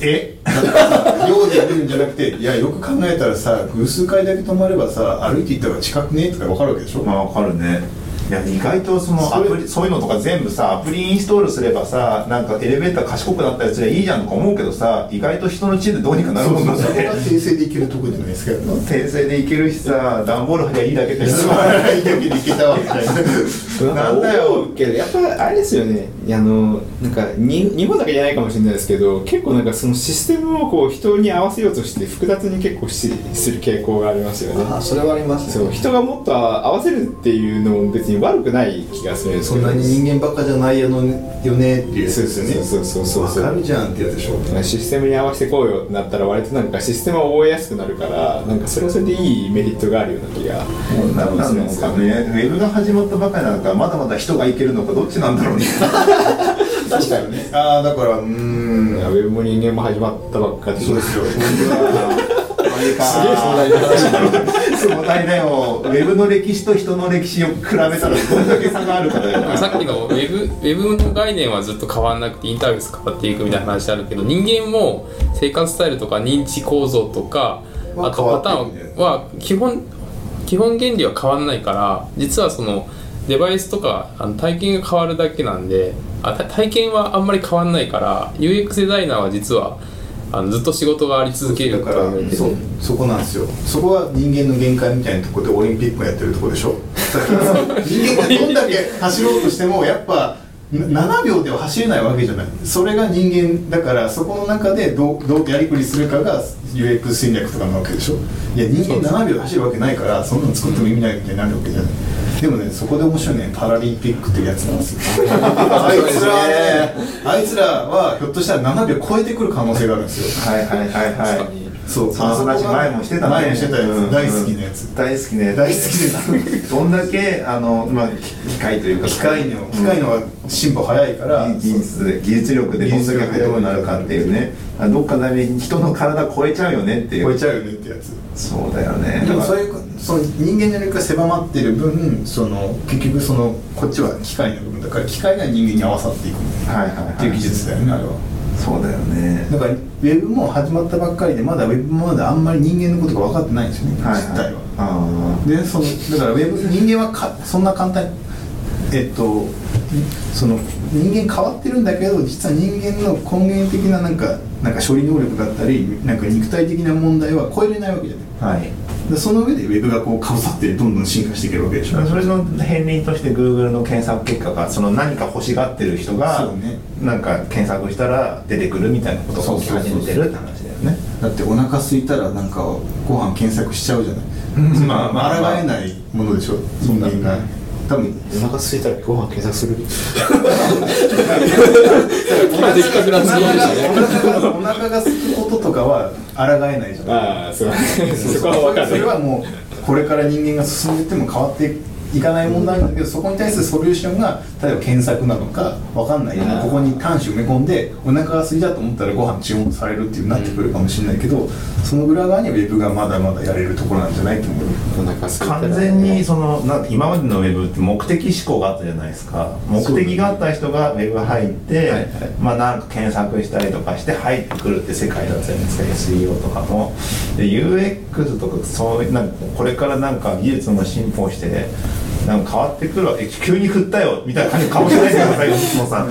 え？量でやるんじゃなくていやよく考えたらさ偶数回だけ止まればさ歩いていったら近くね？とか分かるわけでしょ、まあ分かるね。いや意外とそのアプリそういうのとか全部さアプリインストールすればさなんかエレベーター賢くなったりすればいいじゃんとか思うけどさ意外と人の知恵でどうにかなるもんなんだね訂正でいけるとこじゃないですか？訂正でいけるしさ段ボール貼りゃいいだけでつまらないだけでいけたわけじゃないなんだよ。けどやっぱあれですよね。あのなんかに日本だけじゃないかもしれないですけど結構なんかそのシステムをこう人に合わせようとして複雑に結構しする傾向がありますよね。あそれはありますそう人がもっと合わせるっていうのも別に悪くない気がするんですそんなに人間ばっかじゃないよのよねって。いうやつですよねそうそうそうそう。わかるじゃんってやつでしょ。システムに合わせてこうよってなったら割となんかシステムを覚えやすくなるからなんかそれはそれでいいメリットがあるような気が何なんですかね。ウェブが始まったばかりなのかまだまだ人がいけるのかどっちなんだろうね。確かにね。ああだからうーん。ウェブも人間も始まったばっかでそうですよ。すげえ壮大な話壮大だよウェブの歴史と人の歴史を比べたらどんだけ差があるかだよさっきのウェブウェブの概念はずっと変わらなくてインターフェース変わっていくみたいな話あるけど人間も生活スタイルとか認知構造とかはあとパターンは基本基本原理は変わらないから実はそのデバイスとかあの体験が変わるだけなんであた体験はあんまり変わらないから UX デザイナーは実はあのずっと仕事があり続けるだからそうそこなんですよ。そこは人間の限界みたいなところでオリンピックをやってるところでしょ？人間がどんだけ走ろうとしてもやっぱ7秒では走れないわけじゃない。それが人間だからそこの中でどうどうやりくりするかが UX 戦略とかなわけでしょ。いや人間7秒で走るわけないからそんなの作っても意味ないみたいになるわけじゃない。でもねそこで面白いねパラリンピックっていうやつなんですよ。あいつらはねあいつらはひょっとしたら7秒超えてくる可能性があるんですよ。はいはいはいはい。にそうその話前もしてたね。前もしてたやつ、うん。大好きなやつ。大好きね。大好きですどんだけあの、まあ、機械というか。機械の機械のが進歩早いから、技術で技術力でどんだけ速くなるかっていうね。あどっかで人の体超えちゃうよねっていう。超えちゃうよねってやつ。そうだよね。でもそういうその人間の能力が狭まってる分その結局そのこっちは機械の部分だから機械が人間に合わさっていくはいはいはいっていう技術だよねあれはそうだよね。だからウェブも始まったばっかりでまだウェブもまだあんまり人間のことが分かってないんですよね、はい実態は。あでそのだからウェブ人間はかそんな簡単にえっとその人間変わってるんだけど実は人間の根源的ななんかなんか処理能力だったりなんか肉体的な問題は超えれないわけじゃない。あはいでその上でウェブがこうかぶさってどんどん進化していけるわけでしょ。それの片鱗として Google の検索結果がその何か欲しがってる人がなんか検索したら出てくるみたいなことが起き始めてるって話だよね。だってお腹空いたらなんかご飯検索しちゃうじゃない。まあまあまあ。抗えないものでしょ。人間が多分お腹空いたらご飯検索する。お腹が空くこととかは抗えないじゃない。ああそう。そこは分かる。それはもうこれから人間が進んでいっても変わっていかない問題なんだけどそこに対するソリューションが例えば検索なのかわかんないここに端子埋め込んでお腹が空いたと思ったらご飯注文されるっていうなってくるかもしれないけどその裏側にはウェブがまだまだやれるところなんじゃないと思う。お腹空いたら完全にそのなん今までのウェブって目的思考があったじゃないですか。目的があった人がウェブ入って、はいはい。まあなんか検索したりとかして入ってくるって世界だったじゃないですか。SEO とかも。で UX とかそういうなんかこれからなんか技術も進歩してなんか変わってくるわけ急に振ったよみたいな感じかもしれないですけど最後さん。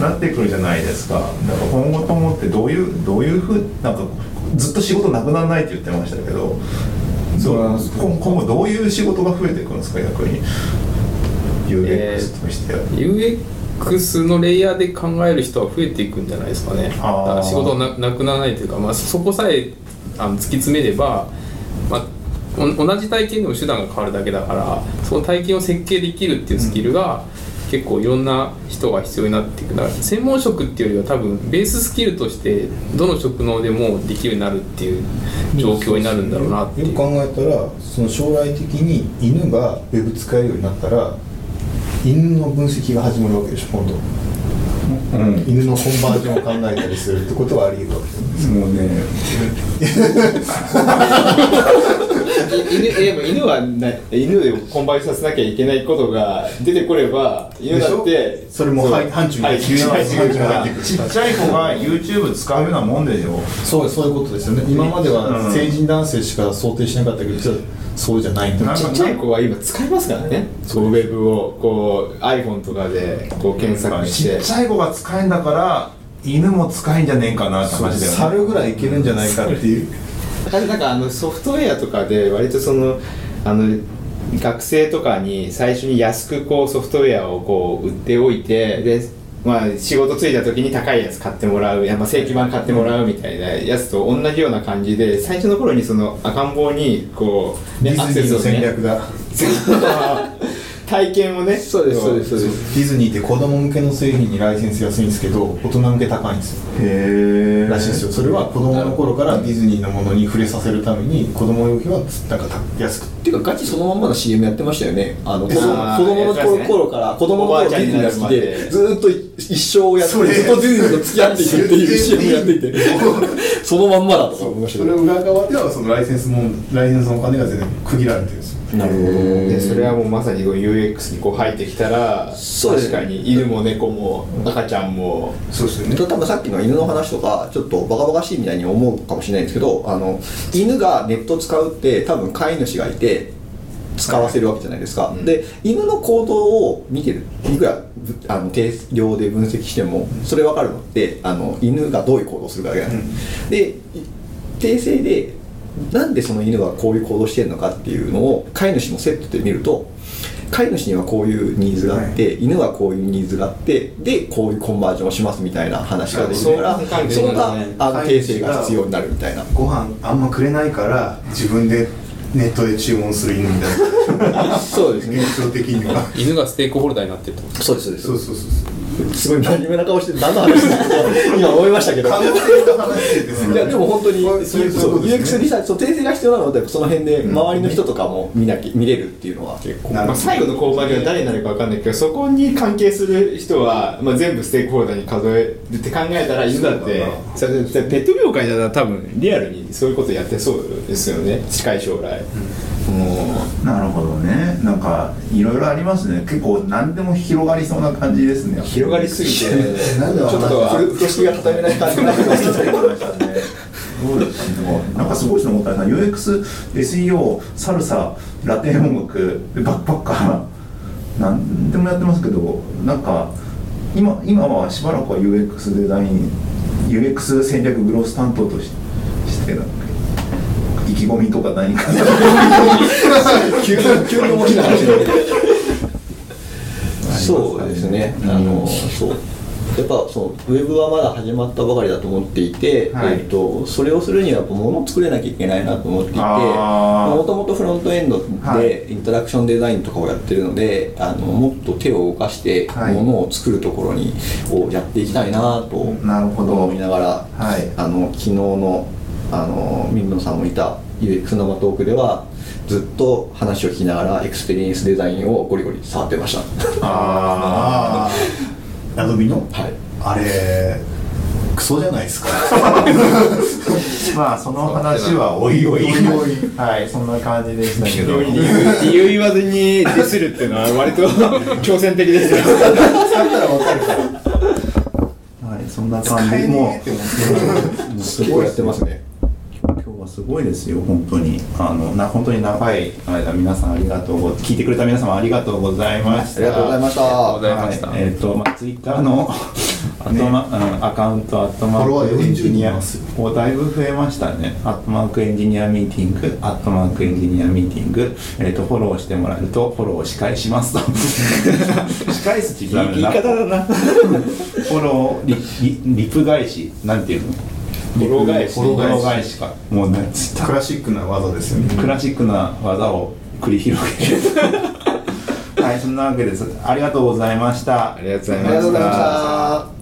なってくるじゃないですか。だから今後ともってどういうどういうふうなんかずっと仕事なくならないって言ってましたけどそうなんです。今今後どういう仕事が増えてくるんですか逆に？え UX としては、UX のレイヤーで考える人は増えていくんじゃないですかね。だから仕事ななくならないというか、まあ、そこさえあの突き詰めれば、まあ、お同じ体験でも手段が変わるだけだからその体験を設計できるっていうスキルが、結構いろんな人が必要になっていくだから専門職っていうよりは多分ベーススキルとしてどの職能でもできるようになるっていう状況になるんだろうなっていう。よく考えたらその将来的に犬がウェブ使えるようになったら犬の分析が始まるわけでしょ今度、うん。犬のコンバージョンを考えたりするってことはあり得るわけですもうね 犬でも犬はな犬で混売させなきゃいけないことが出てこれば犬だってそれも範疇にはい急に範疇に入ってくるちっちゃい子が YouTube 使うようなもんでしょそうそういうことですよね今までは成人男性しか想定しなかったけどそうじゃないんだなんかちっちゃい子は今使いますからねそうウェブをこう iPhone とかでこう検索しちってちゃい子が使えんだから犬も使えんじゃねえかなって話だよね猿ぐらいいけるんじゃないかっていうだからなんかあのソフトウェアとかで割とそのあの学生とかに最初に安くこうソフトウェアをこう売っておいてで、まあ、仕事ついた時に高いやつ買ってもらうやっぱ正規版買ってもらうみたいなやつと同じような感じで最初の頃にその赤ん坊にこう、ディズニーの戦ね略だ 体験をね。そうですそう。ですそうです。ディズニーって子供向けの製品にライセンス安いんですけど大人向け高いんですよ。へえらしいですよ。それは子供の頃からディズニーのものに触れさせるために子供用品はなんかた安くっていうかガチそのまんまの CM やってましたよね。あの子供の頃から子供の頃ディズニーが好きでで。ずーっと一生やってずっとディズニーと付き合っていくっていう CM やっていて。そのまんまだとか思いましたそれ裏側ではそのライセンスもライセンスのお金が全然区切られてるんですよなるほどでそれはもうまさに UX にこう入ってきたら確かに犬も猫も赤ちゃんも。そうですよね多分さっきの犬の話とかちょっとバカバカしいみたいに思うかもしれないんですけどあの犬がネット使うって多分飼い主がいて使わせるわけじゃないですか、うん。で犬の行動を見てる。いくらぶあの定量で分析してもそれ分かるのってあの犬がどういう行動をするかだけなんです、でい訂正でなんでその犬がこういう行動してるのかっていうのを飼い主もセットで見ると飼い主にはこういうニーズがあって、犬はこういうニーズがあってでこういうコンバージョンをしますみたいな話ができるからそう関係その他ねあの訂正が必要になるみたいな。ご飯あんまくれないから自分でネットで注文する犬みたいな。そうですね。現象的には。犬がステークホルダーになってるってことそうですそうです。そうそうそうすごい真面目な顔して何の話だと今思いましたけど。いやでも本当にそういうそう UX リサーチそう訂正が必要なのでその辺で周りの人とかも見なき見れるっていうのは結構。まあ、最後の購買が誰になるか分かんないけどそこに関係する人は、まあ、全部ステークホルダーに数えるって考えたら犬だって。それでペット業界だったら多分リアルにそういうことやってそうですよね。近い将来、もなるほどね。なんかいろいろありますね。結構何でも広がりそうな感じですね。う広がりすぎて なんでちょっとふ風呂敷が畳めない感じになってますけど そうですね。なんかすごい人思ったら UX、SEO、サルサ、ラテン音楽、バックパッカー、なんでもやってますけど、なんか今今はしばらくは UX デザイン、UX 戦略グロース担当としして気込みとか何か。急に急に面白い話そうですね、あのそう。やっぱそうウェブはまだ始まったばかりだと思っていて、はい。えっとそれをするにはやっぱ物を作れなきゃいけないなと思っていてもともとフロントエンドはい。でインタラクションデザインとかをやってるので、あのもっと手を動かしてはい。物を作るところにをやっていきたいなとなるほど。思いながら、はい。あの昨日のあの水野さんもいた UX 生トークではずっと話を聞きながらエクスペリエンスデザインをゴリゴリ触ってました。あああアドビの？はい。あれクソじゃないですか。ー まあその話はおいおい。おいおい。はいそんな感じでしたけど。理由理由言わずにディスるっていうのは割と挑戦的です。よ使ったらわかる。からはいそんな感じもねえって思って。すごいやってますねすごいですよ、本当に。あの、な、本当に長い間、皆さんありがとうご、聞いてくれた皆様ありがとうございました。ありがとうございましたありがとうございましたはいえっ、と、まあ、ツイッターの。アットマ、うんアカウント、アットマーークエンジニア40人いますよ。おだいぶ増えましたね。アットマークエンジニアミーティング、アットマークエンジニアミーティング。えっ、と、フォローしてもらえると、フォローを仕返しますと。仕返すって言ったら言い方だなフォローリリリプ返しなんていうの？フォロー返しフォロー返しかもうなんつったクラシックな技ですよね。クラシックな技を繰り広げる。はいそんなわけです。ありがとうございました。ありがとうございまました